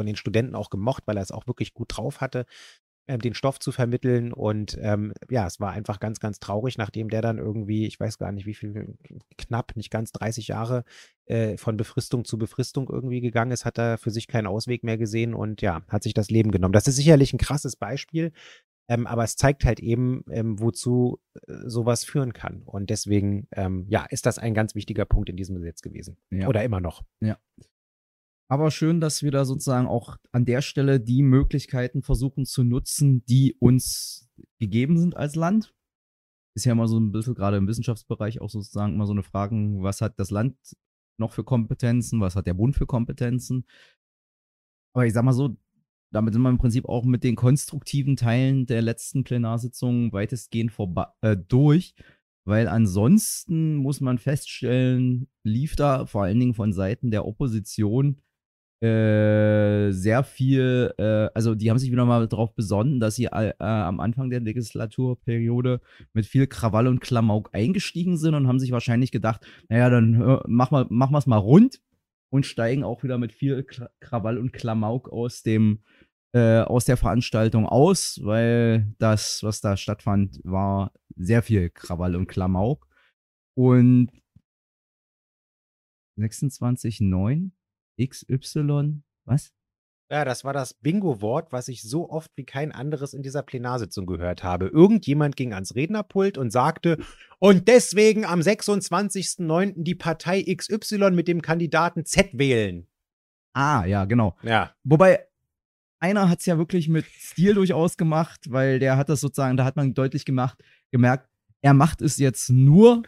von den Studenten auch gemocht, weil er es auch wirklich gut drauf hatte, äh, den Stoff zu vermitteln. Und ähm, ja, es war einfach ganz, ganz traurig, nachdem der dann irgendwie, ich weiß gar nicht wie viel, knapp, nicht ganz 30 Jahre äh, von Befristung zu Befristung irgendwie gegangen ist, hat er für sich keinen Ausweg mehr gesehen und ja, hat sich das Leben genommen. Das ist sicherlich ein krasses Beispiel. Ähm, aber es zeigt halt eben, ähm, wozu äh, sowas führen kann. Und deswegen, ähm, ja, ist das ein ganz wichtiger Punkt in diesem Gesetz gewesen. Ja. Oder immer noch. Ja. Aber schön, dass wir da sozusagen auch an der Stelle die Möglichkeiten versuchen zu nutzen, die uns gegeben sind als Land. Ist ja immer so ein bisschen gerade im Wissenschaftsbereich auch sozusagen immer so eine Frage, was hat das Land noch für Kompetenzen, was hat der Bund für Kompetenzen. Aber ich sag mal so, damit sind wir im Prinzip auch mit den konstruktiven Teilen der letzten Plenarsitzung weitestgehend äh, durch, weil ansonsten muss man feststellen, lief da vor allen Dingen von Seiten der Opposition äh, sehr viel, äh, also die haben sich wieder mal darauf besonnen, dass sie äh, am Anfang der Legislaturperiode mit viel Krawall und Klamauk eingestiegen sind und haben sich wahrscheinlich gedacht, naja, dann äh, machen wir es mal rund und steigen auch wieder mit viel Krawall und Klamauk aus dem äh, aus der Veranstaltung aus, weil das, was da stattfand, war sehr viel Krawall und Klamauk. Und 26,9 XY, was? Ja, das war das Bingo-Wort, was ich so oft wie kein anderes in dieser Plenarsitzung gehört habe. Irgendjemand ging ans Rednerpult und sagte, und deswegen am 26.09. die Partei XY mit dem Kandidaten Z wählen. Ah, ja, genau. Ja. Wobei, einer hat es ja wirklich mit Stil durchaus gemacht, weil der hat das sozusagen, da hat man deutlich gemacht, gemerkt, er macht es jetzt nur,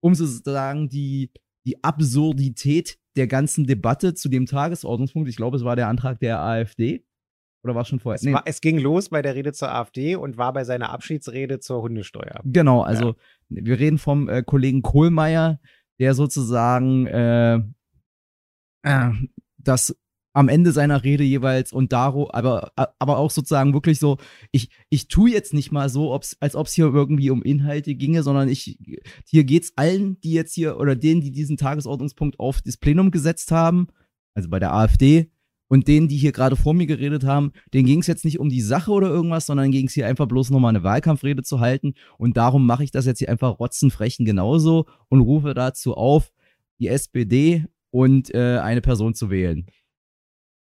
um sozusagen die, die Absurdität der ganzen Debatte zu dem Tagesordnungspunkt, ich glaube, es war der Antrag der AfD. Oder war es schon vorher? Es, nee. war, es, ging los bei der Rede zur AfD und war bei seiner Abschiedsrede zur Hundesteuer. Genau, also ja. wir reden vom äh, Kollegen Kohlmeier, der sozusagen äh, äh, das am Ende seiner Rede jeweils und daro, aber, aber auch sozusagen wirklich so, ich, ich tue jetzt nicht mal so, ob's, als ob es hier irgendwie um Inhalte ginge, sondern ich, hier es allen, die jetzt hier oder denen, die diesen Tagesordnungspunkt auf das Plenum gesetzt haben, also bei der AfD, und denen, die hier gerade vor mir geredet haben, denen ging es jetzt nicht um die Sache oder irgendwas, sondern ging es hier einfach bloß nochmal eine Wahlkampfrede zu halten. Und darum mache ich das jetzt hier einfach rotzenfrechen genauso und rufe dazu auf, die SPD und äh, eine Person zu wählen.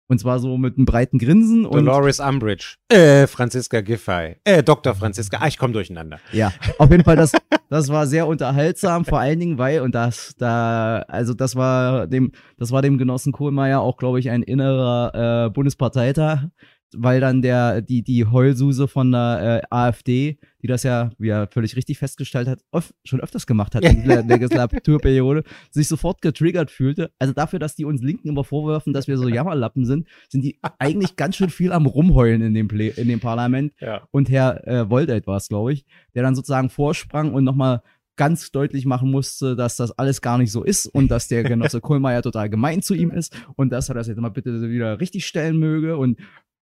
Und zwar so mit einem breiten Grinsen. Dolores Umbridge. Äh, Franziska Giffey. Äh, Dr. Franziska. Ah, ich komme durcheinander. Ja, auf jeden Fall, das, das war sehr unterhaltsam, vor allen Dingen, weil, und das, da, also das war dem, das war dem Genossen Kohlmeier auch, glaube ich, ein innerer äh, Bundesparteitag, weil dann der, die, die Heulsuse von der äh, AfD, die das ja, wie er völlig richtig festgestellt hat, öf schon öfters gemacht hat in der Legislaturperiode, sich sofort getriggert fühlte. Also dafür, dass die uns Linken immer vorwerfen, dass wir so Jammerlappen sind, sind die eigentlich ganz schön viel am Rumheulen in dem, Play in dem Parlament. Ja. Und Herr äh, Woldeit war es, glaube ich, der dann sozusagen vorsprang und nochmal ganz deutlich machen musste, dass das alles gar nicht so ist und dass der Genosse Kohlmeier total gemein zu ihm ist und dass er das jetzt mal bitte wieder richtig stellen möge und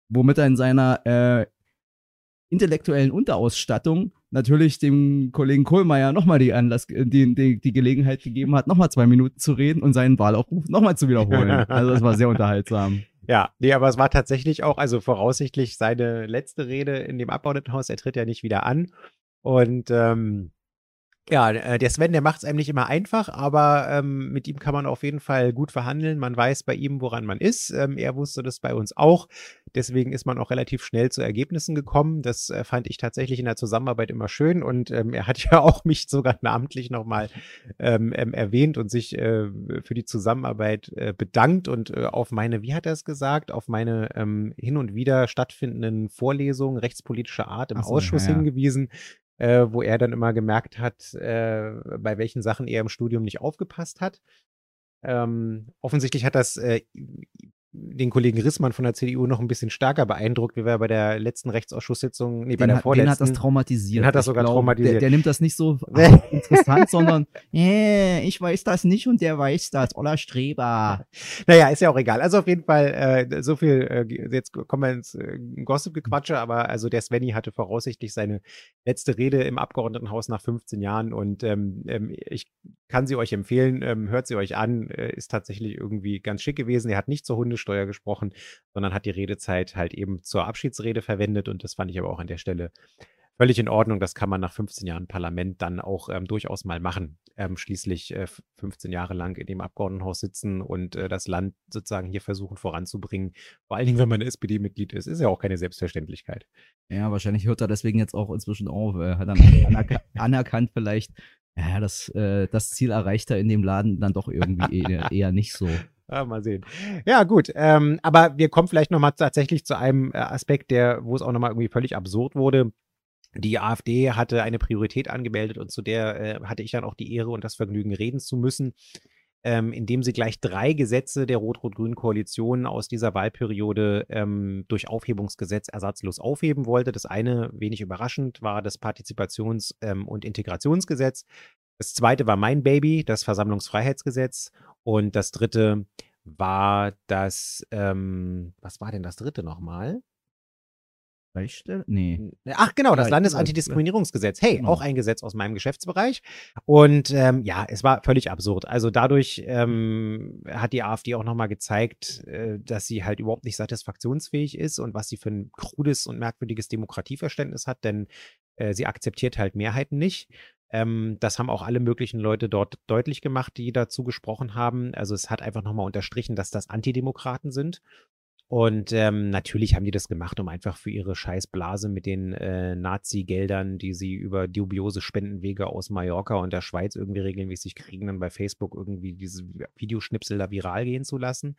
womit er in seiner äh, intellektuellen Unterausstattung natürlich dem Kollegen Kohlmeier nochmal die, Anlass, äh, die, die, die Gelegenheit gegeben hat, nochmal zwei Minuten zu reden und seinen Wahlaufruf nochmal zu wiederholen. Also das war sehr unterhaltsam. Ja, nee, aber es war tatsächlich auch, also voraussichtlich seine letzte Rede in dem Abgeordnetenhaus. Er tritt ja nicht wieder an. Und ähm, ja, äh, der Sven, der macht es einem nicht immer einfach, aber ähm, mit ihm kann man auf jeden Fall gut verhandeln. Man weiß bei ihm, woran man ist. Ähm, er wusste das bei uns auch. Deswegen ist man auch relativ schnell zu Ergebnissen gekommen. Das äh, fand ich tatsächlich in der Zusammenarbeit immer schön. Und ähm, er hat ja auch mich sogar namentlich nochmal ähm, ähm, erwähnt und sich äh, für die Zusammenarbeit äh, bedankt und äh, auf meine, wie hat er es gesagt, auf meine ähm, hin und wieder stattfindenden Vorlesungen rechtspolitischer Art im so, Ausschuss ja, ja. hingewiesen äh, wo er dann immer gemerkt hat, äh, bei welchen Sachen er im Studium nicht aufgepasst hat. Ähm, offensichtlich hat das äh, den Kollegen Rissmann von der CDU noch ein bisschen stärker beeindruckt, wie wir bei der letzten Rechtsausschusssitzung, nee, bei der vorletzten. Den hat das traumatisiert. Den hat das sogar glaub, traumatisiert. Der, der, nimmt das nicht so interessant, sondern, äh, ich weiß das nicht und der weiß das, Oller Streber. Naja, ist ja auch egal. Also auf jeden Fall, äh, so viel, äh, jetzt kommen wir ins äh, Gossip-Gequatsche, aber also der Svenny hatte voraussichtlich seine letzte Rede im Abgeordnetenhaus nach 15 Jahren und ähm, ähm, ich kann sie euch empfehlen, ähm, hört sie euch an, äh, ist tatsächlich irgendwie ganz schick gewesen. Er hat nicht zur Hundesteuer gesprochen, sondern hat die Redezeit halt eben zur Abschiedsrede verwendet und das fand ich aber auch an der Stelle völlig in Ordnung. Das kann man nach 15 Jahren Parlament dann auch ähm, durchaus mal machen. Ähm, schließlich äh, 15 Jahre lang in dem Abgeordnetenhaus sitzen und äh, das Land sozusagen hier versuchen voranzubringen. Vor allen Dingen, wenn man SPD-Mitglied ist, ist ja auch keine Selbstverständlichkeit. Ja, wahrscheinlich hört er deswegen jetzt auch inzwischen auf. Er hat dann anerk anerkannt vielleicht, ja, das, äh, das Ziel erreicht er in dem Laden dann doch irgendwie eher, eher nicht so. Ja, mal sehen. Ja, gut. Ähm, aber wir kommen vielleicht nochmal tatsächlich zu einem äh, Aspekt, der, wo es auch nochmal irgendwie völlig absurd wurde. Die AfD hatte eine Priorität angemeldet und zu der äh, hatte ich dann auch die Ehre und das Vergnügen, reden zu müssen, ähm, indem sie gleich drei Gesetze der Rot-Rot-Grünen Koalition aus dieser Wahlperiode ähm, durch Aufhebungsgesetz ersatzlos aufheben wollte. Das eine, wenig überraschend, war das Partizipations- ähm, und Integrationsgesetz. Das zweite war mein Baby, das Versammlungsfreiheitsgesetz. Und das dritte war das, ähm, was war denn das dritte nochmal? Reichsstelle? Nee. Ach genau, das Landesantidiskriminierungsgesetz. Hey, Genau. auch ein Gesetz aus meinem Geschäftsbereich. Und ähm, ja, es war völlig absurd. Also dadurch ähm, hat die AfD auch nochmal gezeigt, äh, dass sie halt überhaupt nicht satisfaktionsfähig ist und was sie für ein krudes und merkwürdiges Demokratieverständnis hat, denn äh, sie akzeptiert halt Mehrheiten nicht. Ähm, das haben auch alle möglichen Leute dort deutlich gemacht, die dazu gesprochen haben. Also es hat einfach nochmal unterstrichen, dass das Antidemokraten sind. Und ähm, natürlich haben die das gemacht, um einfach für ihre Scheißblase mit den äh, Nazi-Geldern, die sie über dubiose Spendenwege aus Mallorca und der Schweiz irgendwie regelmäßig kriegen, dann bei Facebook irgendwie diese Videoschnipsel da viral gehen zu lassen.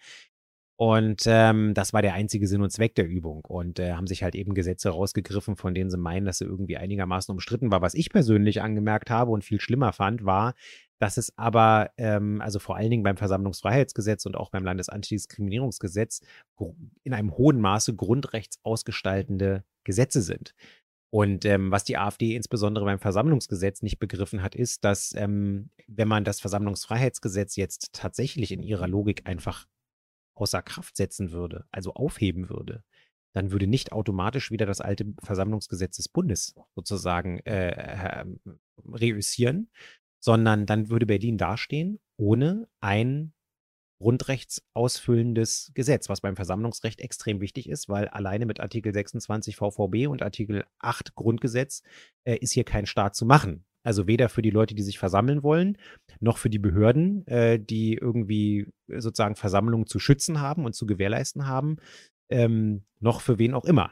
Und ähm, das war der einzige Sinn und Zweck der Übung. Und äh, haben sich halt eben Gesetze rausgegriffen, von denen sie meinen, dass sie irgendwie einigermaßen umstritten war. Was ich persönlich angemerkt habe und viel schlimmer fand, war, dass es aber, ähm, also vor allen Dingen beim Versammlungsfreiheitsgesetz und auch beim Landesantidiskriminierungsgesetz in einem hohen Maße grundrechtsausgestaltende Gesetze sind. Und ähm, was die AfD insbesondere beim Versammlungsgesetz nicht begriffen hat, ist, dass ähm, wenn man das Versammlungsfreiheitsgesetz jetzt tatsächlich in ihrer Logik einfach außer Kraft setzen würde, also aufheben würde, dann würde nicht automatisch wieder das alte Versammlungsgesetz des Bundes sozusagen äh, ähm, reüssieren, sondern dann würde Berlin dastehen ohne ein grundrechtsausfüllendes Gesetz, was beim Versammlungsrecht extrem wichtig ist, weil alleine mit Artikel 26 VVB und Artikel 8 Grundgesetz äh, ist hier kein Staat zu machen. Also weder für die Leute, die sich versammeln wollen, noch für die Behörden, äh, die irgendwie sozusagen Versammlungen zu schützen haben und zu gewährleisten haben, ähm, noch für wen auch immer.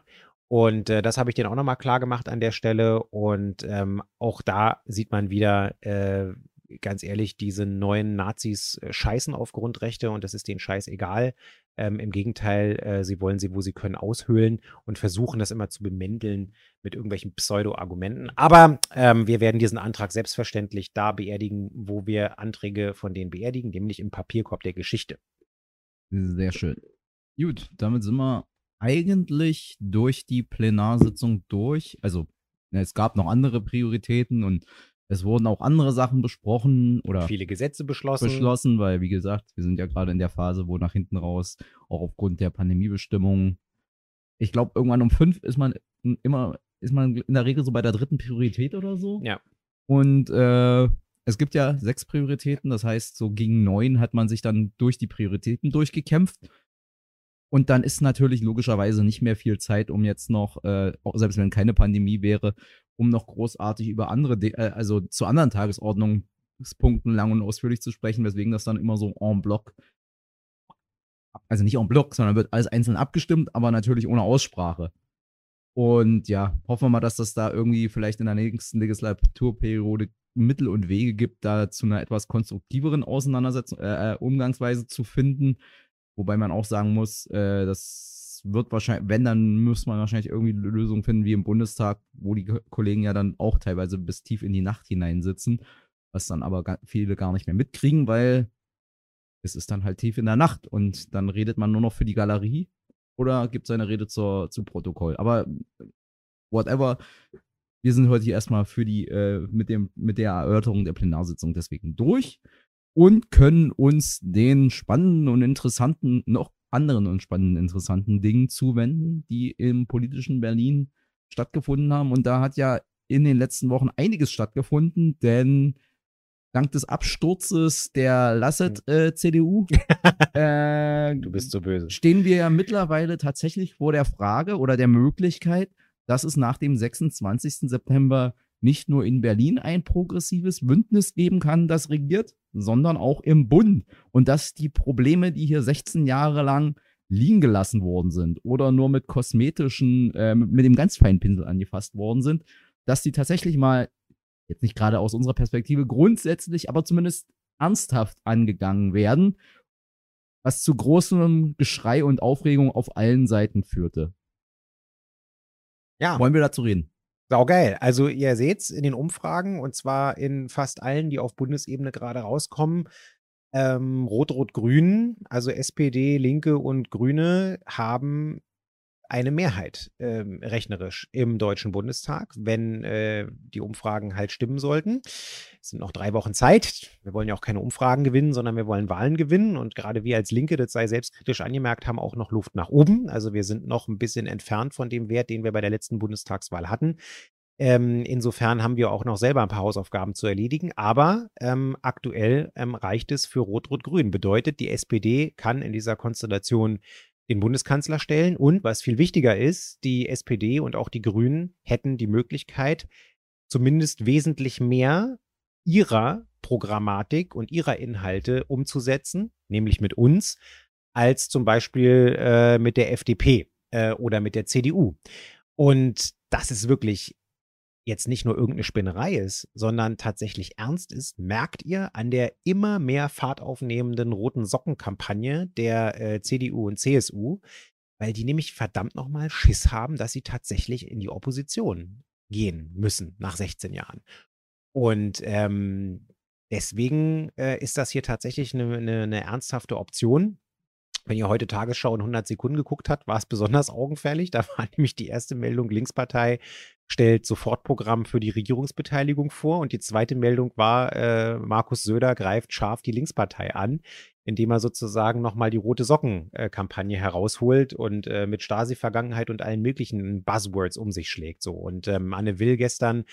Und äh, das habe ich denen auch nochmal klar gemacht an der Stelle. Und ähm, auch da sieht man wieder, äh, ganz ehrlich, diese neuen Nazis äh, scheißen auf Grundrechte und das ist denen scheißegal. Ähm, Im Gegenteil, äh, sie wollen sie, wo sie können, aushöhlen und versuchen das immer zu bemänteln mit irgendwelchen Pseudo-Argumenten. Aber ähm, wir werden diesen Antrag selbstverständlich da beerdigen, wo wir Anträge von denen beerdigen, nämlich im Papierkorb der Geschichte. Sehr schön. Gut, damit sind wir eigentlich durch die Plenarsitzung durch. Also, es gab noch andere Prioritäten und es wurden auch andere Sachen besprochen oder Viele Gesetze beschlossen. beschlossen, weil, wie gesagt, wir sind ja gerade in der Phase, wo nach hinten raus, auch aufgrund der Pandemiebestimmungen, ich glaube, irgendwann um fünf ist man immer, ist man in der Regel so bei der dritten Priorität oder so. Ja. Und äh, es gibt ja sechs Prioritäten, das heißt, so gegen neun hat man sich dann durch die Prioritäten durchgekämpft. Und dann ist natürlich logischerweise nicht mehr viel Zeit, um jetzt noch, äh, selbst wenn keine Pandemie wäre, um noch großartig über andere, De äh, also zu anderen Tagesordnungspunkten lang und ausführlich zu sprechen, weswegen das dann immer so en bloc, also nicht en bloc, sondern wird alles einzeln abgestimmt, aber natürlich ohne Aussprache. Und ja, hoffen wir mal, dass das da irgendwie vielleicht in der nächsten Legislaturperiode Mittel und Wege gibt, da zu einer etwas konstruktiveren Auseinandersetzung, äh, äh, Umgangsweise zu finden. Wobei man auch sagen muss, äh, wird wahrscheinlich, wenn, dann muss man wahrscheinlich irgendwie eine Lösung finden wie im Bundestag, wo die Ko- Kollegen ja dann auch teilweise bis tief in die Nacht hineinsitzen, was dann aber viele gar nicht mehr mitkriegen, weil es ist dann halt tief in der Nacht und dann redet man nur noch für die Galerie oder gibt seine Rede zur, zu Protokoll. Aber whatever, wir sind heute hier erstmal für die, äh, mit, dem, mit der Erörterung der Plenarsitzung deswegen durch und können uns den spannenden und interessanten, noch anderen und spannenden, interessanten Dingen zuwenden, die im politischen Berlin stattgefunden haben. Und da hat ja in den letzten Wochen einiges stattgefunden, denn dank des Absturzes der Lasset-CDU äh, Du bist so böse. stehen wir ja mittlerweile tatsächlich vor der Frage oder der Möglichkeit, dass es nach dem 26. September nicht nur in Berlin ein progressives Bündnis geben kann, das regiert, sondern auch im Bund. Und dass die Probleme, die hier 16 Jahre lang liegen gelassen worden sind oder nur mit kosmetischen, äh, mit dem ganz feinen Pinsel angefasst worden sind, dass die tatsächlich mal, jetzt nicht gerade aus unserer Perspektive, grundsätzlich, aber zumindest ernsthaft angegangen werden was zu großem Geschrei und Aufregung auf allen Seiten führte. Ja. Wollen wir dazu reden? Saugeil. Also ihr seht's in den Umfragen und zwar in fast allen, die auf Bundesebene gerade rauskommen. Ähm, Rot-Rot-Grün, also SPD, Linke und Grüne haben eine Mehrheit ähm, rechnerisch im Deutschen Bundestag, wenn äh, die Umfragen halt stimmen sollten. Es sind noch drei Wochen Zeit. Wir wollen ja auch keine Umfragen gewinnen, sondern wir wollen Wahlen gewinnen. Und gerade wir als Linke, das sei selbstkritisch angemerkt, haben auch noch Luft nach oben. Also wir sind noch ein bisschen entfernt von dem Wert, den wir bei der letzten Bundestagswahl hatten. Ähm, insofern haben wir auch noch selber ein paar Hausaufgaben zu erledigen. Aber ähm, aktuell ähm, reicht es für Rot-Rot-Grün. Bedeutet, die SPD kann in dieser Konstellation den Bundeskanzler stellen. Und was viel wichtiger ist, die SPD und auch die Grünen hätten die Möglichkeit, zumindest wesentlich mehr ihrer Programmatik und ihrer Inhalte umzusetzen, nämlich mit uns, als zum Beispiel äh, mit der FDP äh, oder mit der CDU. Und das ist wirklich jetzt nicht nur irgendeine Spinnerei ist, sondern tatsächlich ernst ist, merkt ihr an der immer mehr Fahrt aufnehmenden roten Socken-Kampagne der äh, CDU und CSU, weil die nämlich verdammt nochmal Schiss haben, dass sie tatsächlich in die Opposition gehen müssen nach 16 Jahren. Und ähm, deswegen äh, ist das hier tatsächlich eine, eine, eine ernsthafte Option. Wenn ihr heute Tagesschau in 100 Sekunden geguckt habt, war es besonders augenfällig. Da war nämlich die erste Meldung, Linkspartei stellt Sofortprogramm für die Regierungsbeteiligung vor. Und die zweite Meldung war, äh, Markus Söder greift scharf die Linkspartei an, indem er sozusagen nochmal die rote Socken-Kampagne herausholt und äh, mit Stasi-Vergangenheit und allen möglichen Buzzwords um sich schlägt. So. Und ähm, Anne Will gestern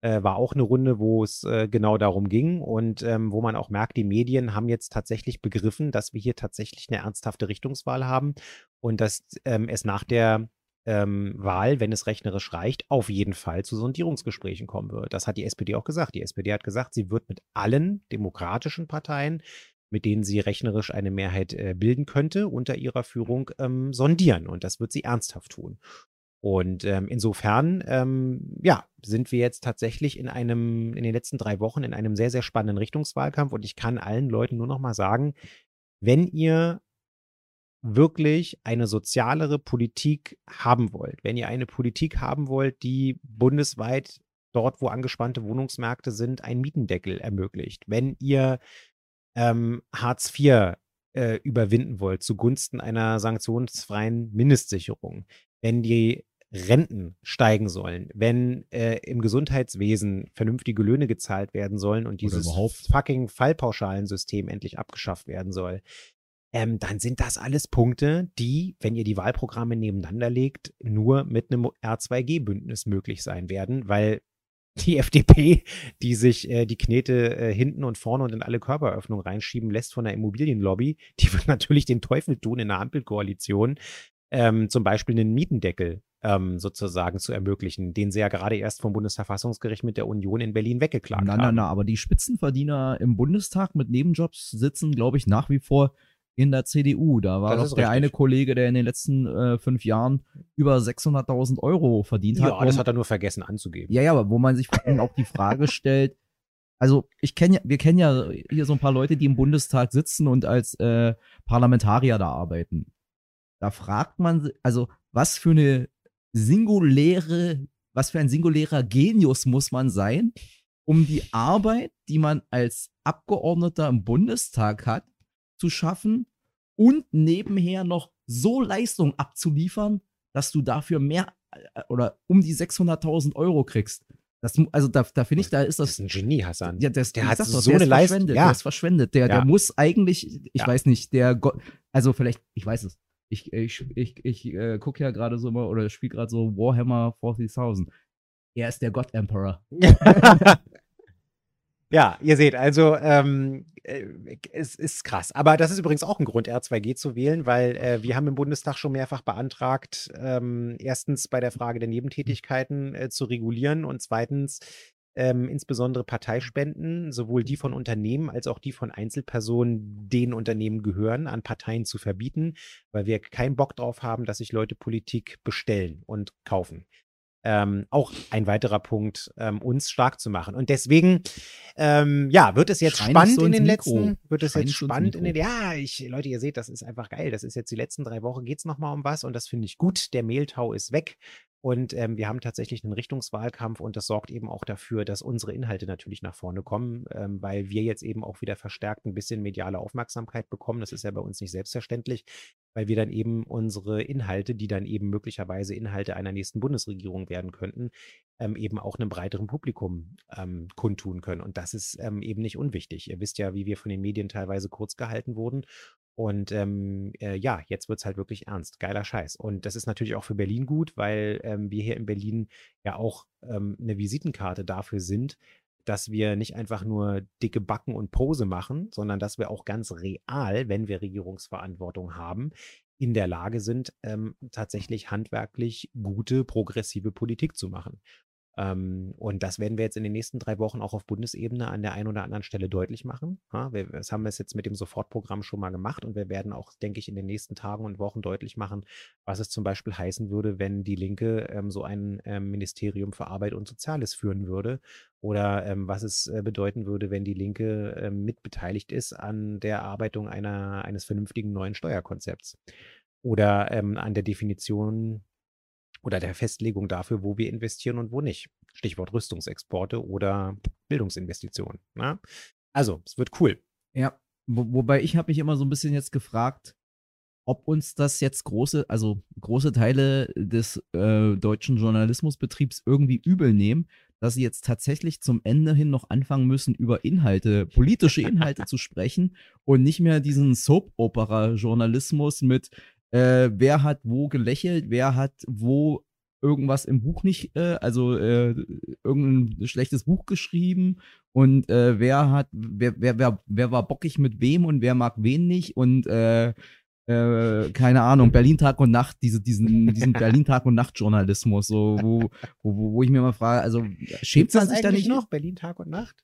äh, war auch eine Runde, wo es äh, genau darum ging und ähm, wo man auch merkt, die Medien haben jetzt tatsächlich begriffen, dass wir hier tatsächlich eine ernsthafte Richtungswahl haben und dass ähm, es nach der ähm, Wahl, wenn es rechnerisch reicht, auf jeden Fall zu Sondierungsgesprächen kommen wird. Das hat die SPD auch gesagt. Die SPD hat gesagt, sie wird mit allen demokratischen Parteien, mit denen sie rechnerisch eine Mehrheit äh, bilden könnte, unter ihrer Führung ähm, sondieren. Und das wird sie ernsthaft tun. Und ähm, insofern, ähm, ja, sind wir jetzt tatsächlich in einem, in den letzten drei Wochen in einem sehr, sehr spannenden Richtungswahlkampf. Und ich kann allen Leuten nur noch mal sagen, wenn ihr wirklich eine sozialere Politik haben wollt, wenn ihr eine Politik haben wollt, die bundesweit dort, wo angespannte Wohnungsmärkte sind, einen Mietendeckel ermöglicht, wenn ihr ähm, Hartz IV äh, überwinden wollt zugunsten einer sanktionsfreien Mindestsicherung, wenn die Renten steigen sollen, wenn äh, im Gesundheitswesen vernünftige Löhne gezahlt werden sollen und dieses fucking Fallpauschalensystem endlich abgeschafft werden soll, ähm, dann sind das alles Punkte, die, wenn ihr die Wahlprogramme nebeneinander legt, nur mit einem R2G-Bündnis möglich sein werden, weil die FDP, die sich äh, die Knete äh, hinten und vorne und in alle Körperöffnungen reinschieben lässt von der Immobilienlobby, die wird natürlich den Teufel tun in der Ampelkoalition, ähm, zum Beispiel einen Mietendeckel ähm, sozusagen zu ermöglichen, den sie ja gerade erst vom Bundesverfassungsgericht mit der Union in Berlin weggeklagt na, haben. Na, na, na, aber die Spitzenverdiener im Bundestag mit Nebenjobs sitzen, glaube ich, nach wie vor in der CDU. Da war das doch der richtig. eine Kollege, der in den letzten äh, fünf Jahren über 600.000 Euro verdient hat. Ja, das hat er nur vergessen anzugeben. Ja, ja, aber wo man sich auch die Frage stellt, also ich kenne ja, wir kennen ja hier so ein paar Leute, die im Bundestag sitzen und als äh, Parlamentarier da arbeiten. Da fragt man, also was für eine singuläre, was für ein singulärer Genius muss man sein, um die Arbeit, die man als Abgeordneter im Bundestag hat, zu schaffen und nebenher noch so Leistung abzuliefern, dass du dafür mehr äh, oder um die 600.000 Euro kriegst. Das, also da, da finde ich, da ist das. Das ist ein Genie, Hassan. Ja, das, der hat doch, so eine Leistung. Ja. Der ist verschwendet. Der, ja. der muss eigentlich, ich Ja. weiß nicht, der Gott, also vielleicht, ich weiß es. Ich, ich, ich, ich äh, gucke ja gerade so mal oder spiele gerade so Warhammer 40.000. Er ist der God Emperor. Ja, ihr seht, also ähm, äh, es ist krass. Aber das ist übrigens auch ein Grund, R2G zu wählen, weil äh, wir haben im Bundestag schon mehrfach beantragt, ähm, erstens bei der Frage der Nebentätigkeiten äh, zu regulieren und zweitens ähm, insbesondere Parteispenden, sowohl die von Unternehmen als auch die von Einzelpersonen, denen Unternehmen gehören, an Parteien zu verbieten, weil wir keinen Bock drauf haben, dass sich Leute Politik bestellen und kaufen ähm, auch ein weiterer Punkt, ähm, uns stark zu machen. Und deswegen, ähm, ja, wird es jetzt Schrei nicht spannend in den Mikro. letzten, wird es Schrei jetzt spannend in den, ja, ich, Leute, ihr seht, das ist einfach geil. Das ist jetzt die letzten drei Wochen, geht es nochmal um was und das finde ich gut. Der Mehltau ist weg. Und ähm, wir haben tatsächlich einen Richtungswahlkampf und das sorgt eben auch dafür, dass unsere Inhalte natürlich nach vorne kommen, ähm, weil wir jetzt eben auch wieder verstärkt ein bisschen mediale Aufmerksamkeit bekommen. Das ist ja bei uns nicht selbstverständlich, weil wir dann eben unsere Inhalte, die dann eben möglicherweise Inhalte einer nächsten Bundesregierung werden könnten, ähm, eben auch einem breiteren Publikum ähm, kundtun können. Und das ist ähm, eben nicht unwichtig. Ihr wisst ja, wie wir von den Medien teilweise kurz gehalten wurden. Und ähm, äh, ja, jetzt wird es halt wirklich ernst. Geiler Scheiß. Und das ist natürlich auch für Berlin gut, weil ähm, wir hier in Berlin ja auch ähm, eine Visitenkarte dafür sind, dass wir nicht einfach nur dicke Backen und Pose machen, sondern dass wir auch ganz real, wenn wir Regierungsverantwortung haben, in der Lage sind, ähm, tatsächlich handwerklich gute, progressive Politik zu machen. Ähm, und das werden wir jetzt in den nächsten drei Wochen auch auf Bundesebene an der einen oder anderen Stelle deutlich machen. Das haben wir jetzt mit dem Sofortprogramm schon mal gemacht und wir werden auch, denke ich, in den nächsten Tagen und Wochen deutlich machen, was es zum Beispiel heißen würde, wenn die Linke ähm, so ein ähm, Ministerium für Arbeit und Soziales führen würde oder was es äh, bedeuten würde, wenn die Linke mitbeteiligt ist an der Erarbeitung einer, eines vernünftigen neuen Steuerkonzepts oder ähm, an der Definition oder der Festlegung dafür, wo wir investieren und wo nicht. Stichwort Rüstungsexporte oder Bildungsinvestitionen. Na? Ne? Also, es wird cool. Ja, wo, wobei ich habe mich immer so ein bisschen jetzt gefragt, ob uns das jetzt große, also große Teile des äh, deutschen Journalismusbetriebs irgendwie übel nehmen, dass sie jetzt tatsächlich zum Ende hin noch anfangen müssen, über Inhalte, politische Inhalte zu sprechen und nicht mehr diesen Soap-Opera-Journalismus mit äh, wer hat wo gelächelt, wer hat wo irgendwas im Buch nicht, äh, also äh, irgendein schlechtes Buch geschrieben und äh, wer hat, wer, wer, wer, wer war bockig mit wem und wer mag wen nicht und äh, äh, keine Ahnung, Berlin Tag und Nacht, diese, diesen, diesen Berlin Tag und Nacht Journalismus, so, wo, wo, wo ich mir mal frage, also schämt man sich da nicht noch, Berlin Tag und Nacht?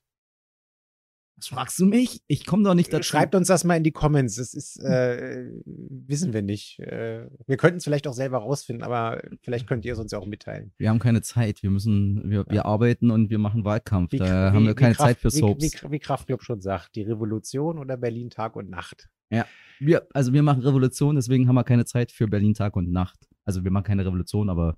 Was fragst du mich? Ich komme doch nicht dazu. Schreibt uns das mal in die Comments. Das ist, äh, wissen wir nicht. Äh, wir könnten es vielleicht auch selber rausfinden, aber vielleicht könnt ihr es uns ja auch mitteilen. Wir haben keine Zeit. Wir müssen, wir, wir arbeiten und wir machen Wahlkampf. Wie, da wie, haben wir keine Kraft, Zeit für Soaps. Wie, wie, Kraftclub schon sagt, die Revolution oder Berlin Tag und Nacht. Ja, wir, also wir machen Revolution, deswegen haben wir keine Zeit für Berlin Tag und Nacht. Also wir machen keine Revolution, aber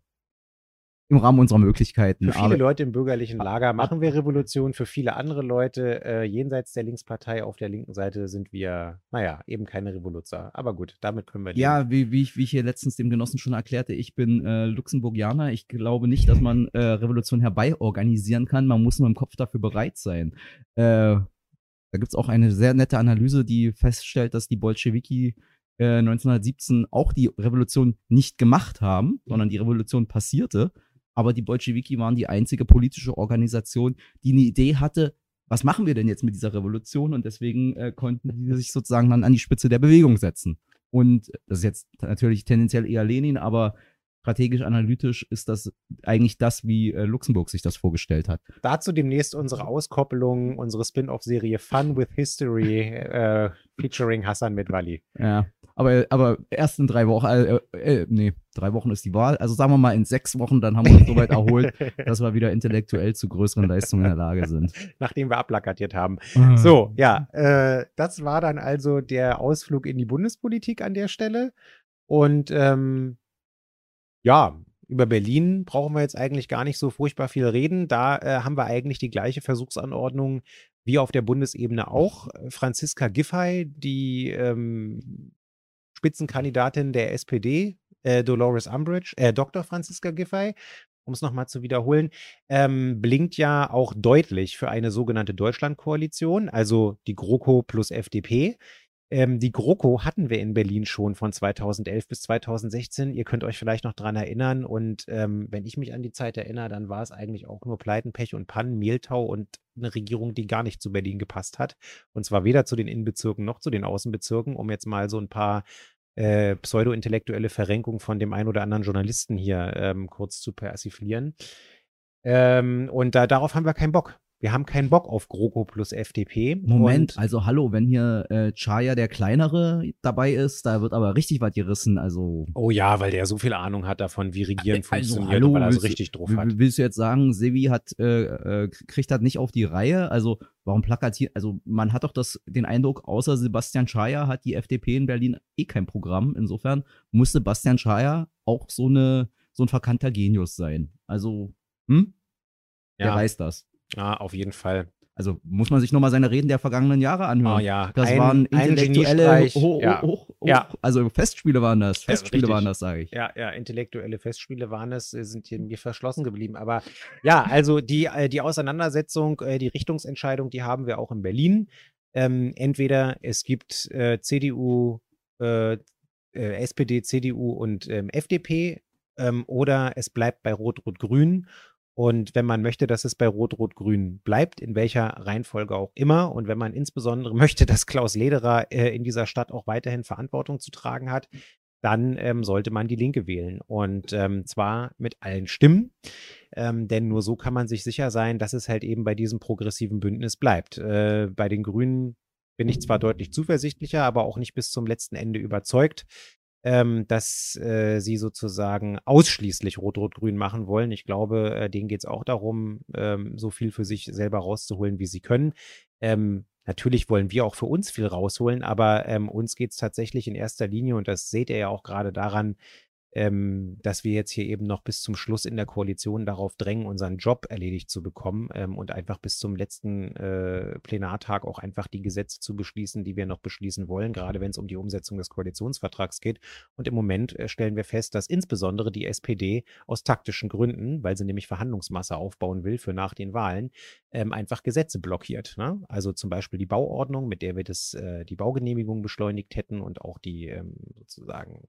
im Rahmen unserer Möglichkeiten. Für viele Aber, Leute im bürgerlichen Lager machen wir Revolution. Für viele andere Leute äh, jenseits der Linkspartei auf der linken Seite sind wir, naja, eben keine Revoluzer. Aber gut, damit können wir leben. Ja, wie, wie, ich, wie ich hier letztens dem Genossen schon erklärte, ich bin äh, Luxemburgianer. Ich glaube nicht, dass man äh, Revolution herbeiorganisieren kann. Man muss nur im Kopf dafür bereit sein. Äh, da gibt es auch eine sehr nette Analyse, die feststellt, dass die Bolschewiki 1917 äh, auch die Revolution nicht gemacht haben, sondern die Revolution passierte aber die Bolschewiki waren die einzige politische Organisation, die eine Idee hatte, was machen wir denn jetzt mit dieser Revolution? Und deswegen äh, konnten die sich sozusagen dann an die Spitze der Bewegung setzen. Und das ist jetzt natürlich tendenziell eher Lenin, aber strategisch-analytisch ist das eigentlich das, wie äh, Luxemburg sich das vorgestellt hat. Dazu demnächst unsere Auskoppelung, unsere Spin-off-Serie Fun with History äh, featuring Hassan Medvali. Ja. Aber, aber erst in drei Wochen, äh, äh, nee, drei Wochen ist die Wahl. Also sagen wir mal in sechs Wochen, dann haben wir uns soweit erholt, dass wir wieder intellektuell zu größeren Leistungen in der Lage sind. Nachdem wir ablakatiert haben. Ah. So, ja, äh, das war dann also der Ausflug in die Bundespolitik an der Stelle. Und ähm, ja, über Berlin brauchen wir jetzt eigentlich gar nicht so furchtbar viel reden. Da äh, haben wir eigentlich die gleiche Versuchsanordnung wie auf der Bundesebene auch. Franziska Giffey, die ähm, Spitzenkandidatin der SPD, äh, Dolores Umbridge, äh, Dr. Franziska Giffey, um es nochmal zu wiederholen, ähm, blinkt ja auch deutlich für eine sogenannte Deutschlandkoalition, also die GroKo plus FDP. Ähm, die GroKo hatten wir in Berlin schon von 2011 bis 2016. Ihr könnt euch vielleicht noch dran erinnern. Und ähm, wenn ich mich an die Zeit erinnere, dann war es eigentlich auch nur Pleiten, Pech und Pannen, Mehltau und eine Regierung, die gar nicht zu Berlin gepasst hat. Und zwar weder zu den Innenbezirken noch zu den Außenbezirken, um jetzt mal so ein paar äh, pseudo-intellektuelle Verrenkungen von dem einen oder anderen Journalisten hier ähm, kurz zu persiflieren. Ähm, und da, darauf haben wir keinen Bock. Wir haben keinen Bock auf GroKo plus FDP. Moment, also hallo, wenn hier äh, Chaya der Kleinere dabei ist, da wird aber richtig was gerissen. Also. Oh ja, weil der so viel Ahnung hat davon, wie Regieren also, funktioniert hallo, weil er so richtig drauf hat. Willst du jetzt sagen, Sevi hat, äh, äh, kriegt das nicht auf die Reihe? Also, warum plakatiert, also man hat doch das, den Eindruck, außer Sebastian Chaya hat die FDP in Berlin eh kein Programm. Insofern muss Sebastian Chaya auch so eine, so ein verkannter Genius sein. Also, hm? Ja. Wer weiß das? Ja, auf jeden Fall. also muss man sich nochmal seine Reden der vergangenen Jahre anhören. Oh ja, Das ein, waren intellektuelle, hoch, ja. hoch, hoch, Ja. also Festspiele waren das. Ja, Festspiele richtig. waren das, sage ich. Ja, ja, intellektuelle Festspiele waren es, äh, sind hier mir verschlossen geblieben. Aber ja, also die, äh, die Auseinandersetzung, äh, die Richtungsentscheidung, die haben wir auch in Berlin. Ähm, entweder es gibt äh, CDU, äh, äh, SPD, CDU und ähm, FDP ähm, oder es bleibt bei Rot-Rot-Grün. Und wenn man möchte, dass es bei Rot-Rot-Grün bleibt, in welcher Reihenfolge auch immer, und wenn man insbesondere möchte, dass Klaus Lederer äh, in dieser Stadt auch weiterhin Verantwortung zu tragen hat, dann ähm, sollte man die Linke wählen. Und ähm, zwar mit allen Stimmen. Ähm, denn nur so kann man sich sicher sein, dass es halt eben bei diesem progressiven Bündnis bleibt. Äh, bei den Grünen bin ich zwar deutlich zuversichtlicher, aber auch nicht bis zum letzten Ende überzeugt, ähm, dass äh, sie sozusagen ausschließlich Rot-Rot-Grün machen wollen. Ich glaube, äh, denen geht es auch darum, ähm, so viel für sich selber rauszuholen, wie sie können. Ähm, natürlich wollen wir auch für uns viel rausholen, aber ähm, uns geht es tatsächlich in erster Linie, und das seht ihr ja auch gerade daran, ähm, dass wir jetzt hier eben noch bis zum Schluss in der Koalition darauf drängen, unseren Job erledigt zu bekommen ähm, und einfach bis zum letzten äh, Plenartag auch einfach die Gesetze zu beschließen, die wir noch beschließen wollen, gerade wenn es um die Umsetzung des Koalitionsvertrags geht. Und im Moment äh, stellen wir fest, dass insbesondere die SPD aus taktischen Gründen, weil sie nämlich Verhandlungsmasse aufbauen will für nach den Wahlen, ähm, einfach Gesetze blockiert. Ne? Also zum Beispiel die Bauordnung, mit der wir das, äh, die Baugenehmigung beschleunigt hätten und auch die ähm, sozusagen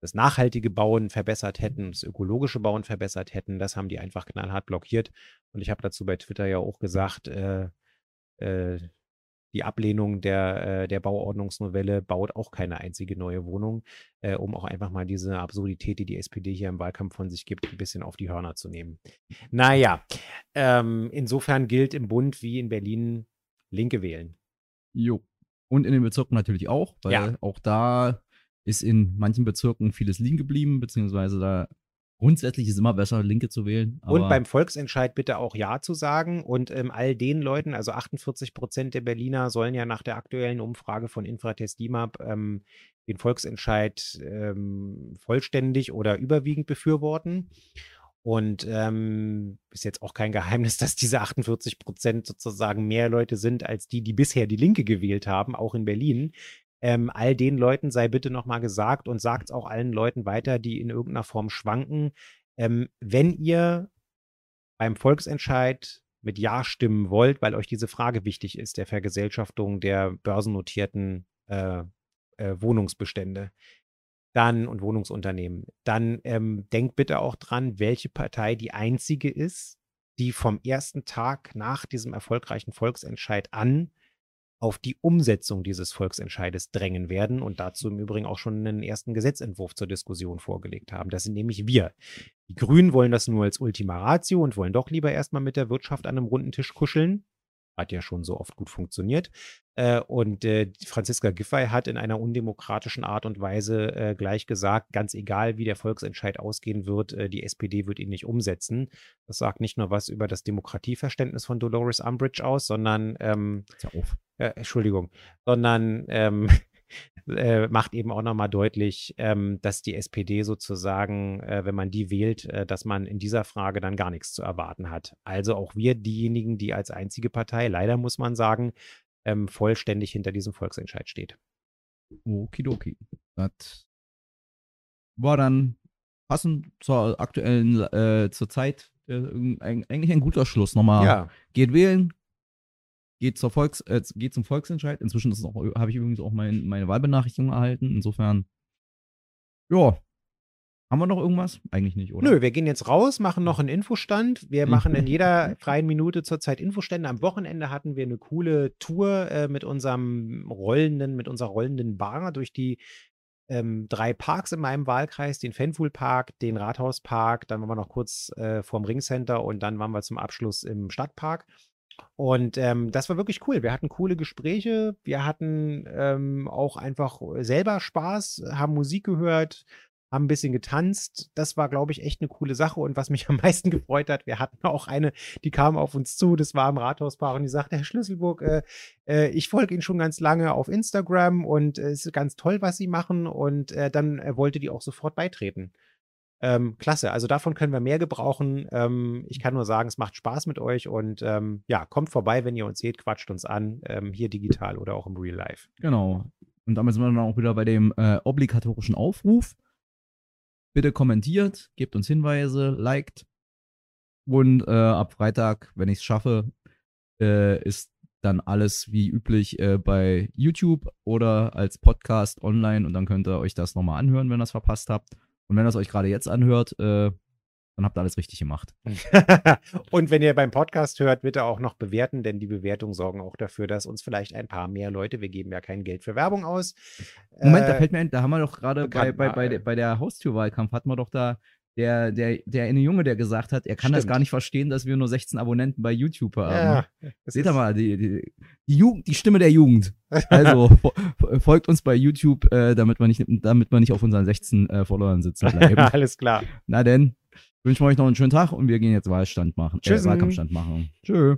das nachhaltige Bauen verbessert hätten, das ökologische Bauen verbessert hätten. Das haben die einfach knallhart blockiert. Und ich habe dazu bei Twitter ja auch gesagt, äh, äh, die Ablehnung der, äh, der Bauordnungsnovelle baut auch keine einzige neue Wohnung, äh, um auch einfach mal diese Absurdität, die die SPD hier im Wahlkampf von sich gibt, ein bisschen auf die Hörner zu nehmen. Naja, ähm, insofern gilt im Bund wie in Berlin Linke wählen. Jo. Und in den Bezirken natürlich auch, weil Ja. auch da ist in manchen Bezirken vieles liegen geblieben, beziehungsweise da grundsätzlich ist immer besser, Linke zu wählen. Und beim Volksentscheid bitte auch Ja zu sagen. Und ähm, all den Leuten, also 48 Prozent der Berliner, sollen ja nach der aktuellen Umfrage von Infratest DIMAP ähm, den Volksentscheid ähm, vollständig oder überwiegend befürworten. Und ähm, ist jetzt auch kein Geheimnis, dass diese 48 Prozent sozusagen mehr Leute sind als die, die bisher die Linke gewählt haben, auch in Berlin. Ähm, all den Leuten sei bitte nochmal gesagt und sagt es auch allen Leuten weiter, die in irgendeiner Form schwanken. Ähm, wenn ihr beim Volksentscheid mit Ja stimmen wollt, weil euch diese Frage wichtig ist, der Vergesellschaftung der börsennotierten äh, äh, Wohnungsbestände, dann und Wohnungsunternehmen, dann ähm, denkt bitte auch dran, welche Partei die einzige ist, die vom ersten Tag nach diesem erfolgreichen Volksentscheid an auf die Umsetzung dieses Volksentscheides drängen werden und dazu im Übrigen auch schon einen ersten Gesetzentwurf zur Diskussion vorgelegt haben. Das sind nämlich wir. Die Grünen wollen das nur als Ultima Ratio und wollen doch lieber erstmal mit der Wirtschaft an einem runden Tisch kuscheln. Hat ja schon so oft gut funktioniert. Äh, und äh, Franziska Giffey hat in einer undemokratischen Art und Weise äh, gleich gesagt, ganz egal wie der Volksentscheid ausgehen wird, äh, die SPD wird ihn nicht umsetzen. Das sagt nicht nur was über das Demokratieverständnis von Dolores Umbridge aus, sondern ähm, auf. äh, Entschuldigung, sondern ähm, äh, macht eben auch nochmal deutlich, ähm, dass die SPD sozusagen, äh, wenn man die wählt, äh, dass man in dieser Frage dann gar nichts zu erwarten hat. Also auch wir diejenigen, die als einzige Partei, leider muss man sagen, ähm, vollständig hinter diesem Volksentscheid steht. Okidoki. Das war dann passend zur aktuellen, äh, zur Zeit, äh, eig- eigentlich ein guter Schluss. Nochmal, Ja, geht wählen, geht, zur Volks, äh, geht zum Volksentscheid. Inzwischen habe ich übrigens auch mein, meine Wahlbenachrichtigung erhalten. Insofern, ja. Haben wir noch irgendwas? Eigentlich nicht, oder? Nö, wir gehen jetzt raus, machen noch einen Infostand. Wir Mhm. machen in jeder freien Minute zurzeit Infostände. Am Wochenende hatten wir eine coole Tour äh, mit unserem rollenden, mit unserer rollenden Bar durch die ähm, drei Parks in meinem Wahlkreis, den Fanpool-Park, den Rathauspark, dann waren wir noch kurz äh, vorm Ringcenter und dann waren wir zum Abschluss im Stadtpark. Und ähm, das war wirklich cool. Wir hatten coole Gespräche, wir hatten ähm, auch einfach selber Spaß, haben Musik gehört, haben ein bisschen getanzt. Das war, glaube ich, echt eine coole Sache. Und was mich am meisten gefreut hat, wir hatten auch eine, die kam auf uns zu, das war im Rathauspark und die sagte, Herr Schlüsselburg, äh, äh, ich folge Ihnen schon ganz lange auf Instagram und äh, es ist ganz toll, was Sie machen. Und äh, dann äh, wollte die auch sofort beitreten. Ähm, klasse, also davon können wir mehr gebrauchen. Ähm, ich kann nur sagen, es macht Spaß mit euch und ähm, ja, kommt vorbei, wenn ihr uns seht, quatscht uns an, ähm, hier digital oder auch im Real Life. Genau. Und damit sind wir dann auch wieder bei dem äh, obligatorischen Aufruf. Bitte kommentiert, gebt uns Hinweise, liked. Und äh, ab Freitag, wenn ich es schaffe, äh, ist dann alles wie üblich äh, bei YouTube oder als Podcast online und dann könnt ihr euch das nochmal anhören, wenn ihr es verpasst habt. Und wenn ihr es euch gerade jetzt anhört, äh, dann habt ihr alles richtig gemacht. und wenn ihr beim Podcast hört, bitte auch noch bewerten, denn die Bewertungen sorgen auch dafür, dass uns vielleicht ein paar mehr Leute, wir geben ja kein Geld für Werbung aus. Moment, äh, da fällt mir ein, da haben wir doch gerade bei, bei, bei, bei der Haustürwahlkampf, hatten wir doch da der, der, der eine Junge, der gesagt hat, er kann Stimmt. das gar nicht verstehen, dass wir nur 16 Abonnenten bei YouTube haben. Ja, Seht ihr mal, die, die, die, Jugend, die Stimme der Jugend. Also folgt uns bei YouTube, äh, damit, wir nicht, damit wir nicht auf unseren 16 äh, Followern sitzen bleiben. Alles klar. Na denn, wünschen wir euch noch einen schönen Tag und wir gehen jetzt Wahlstand machen. Tschüss. Äh, Wahlkampfstand machen. Tschö.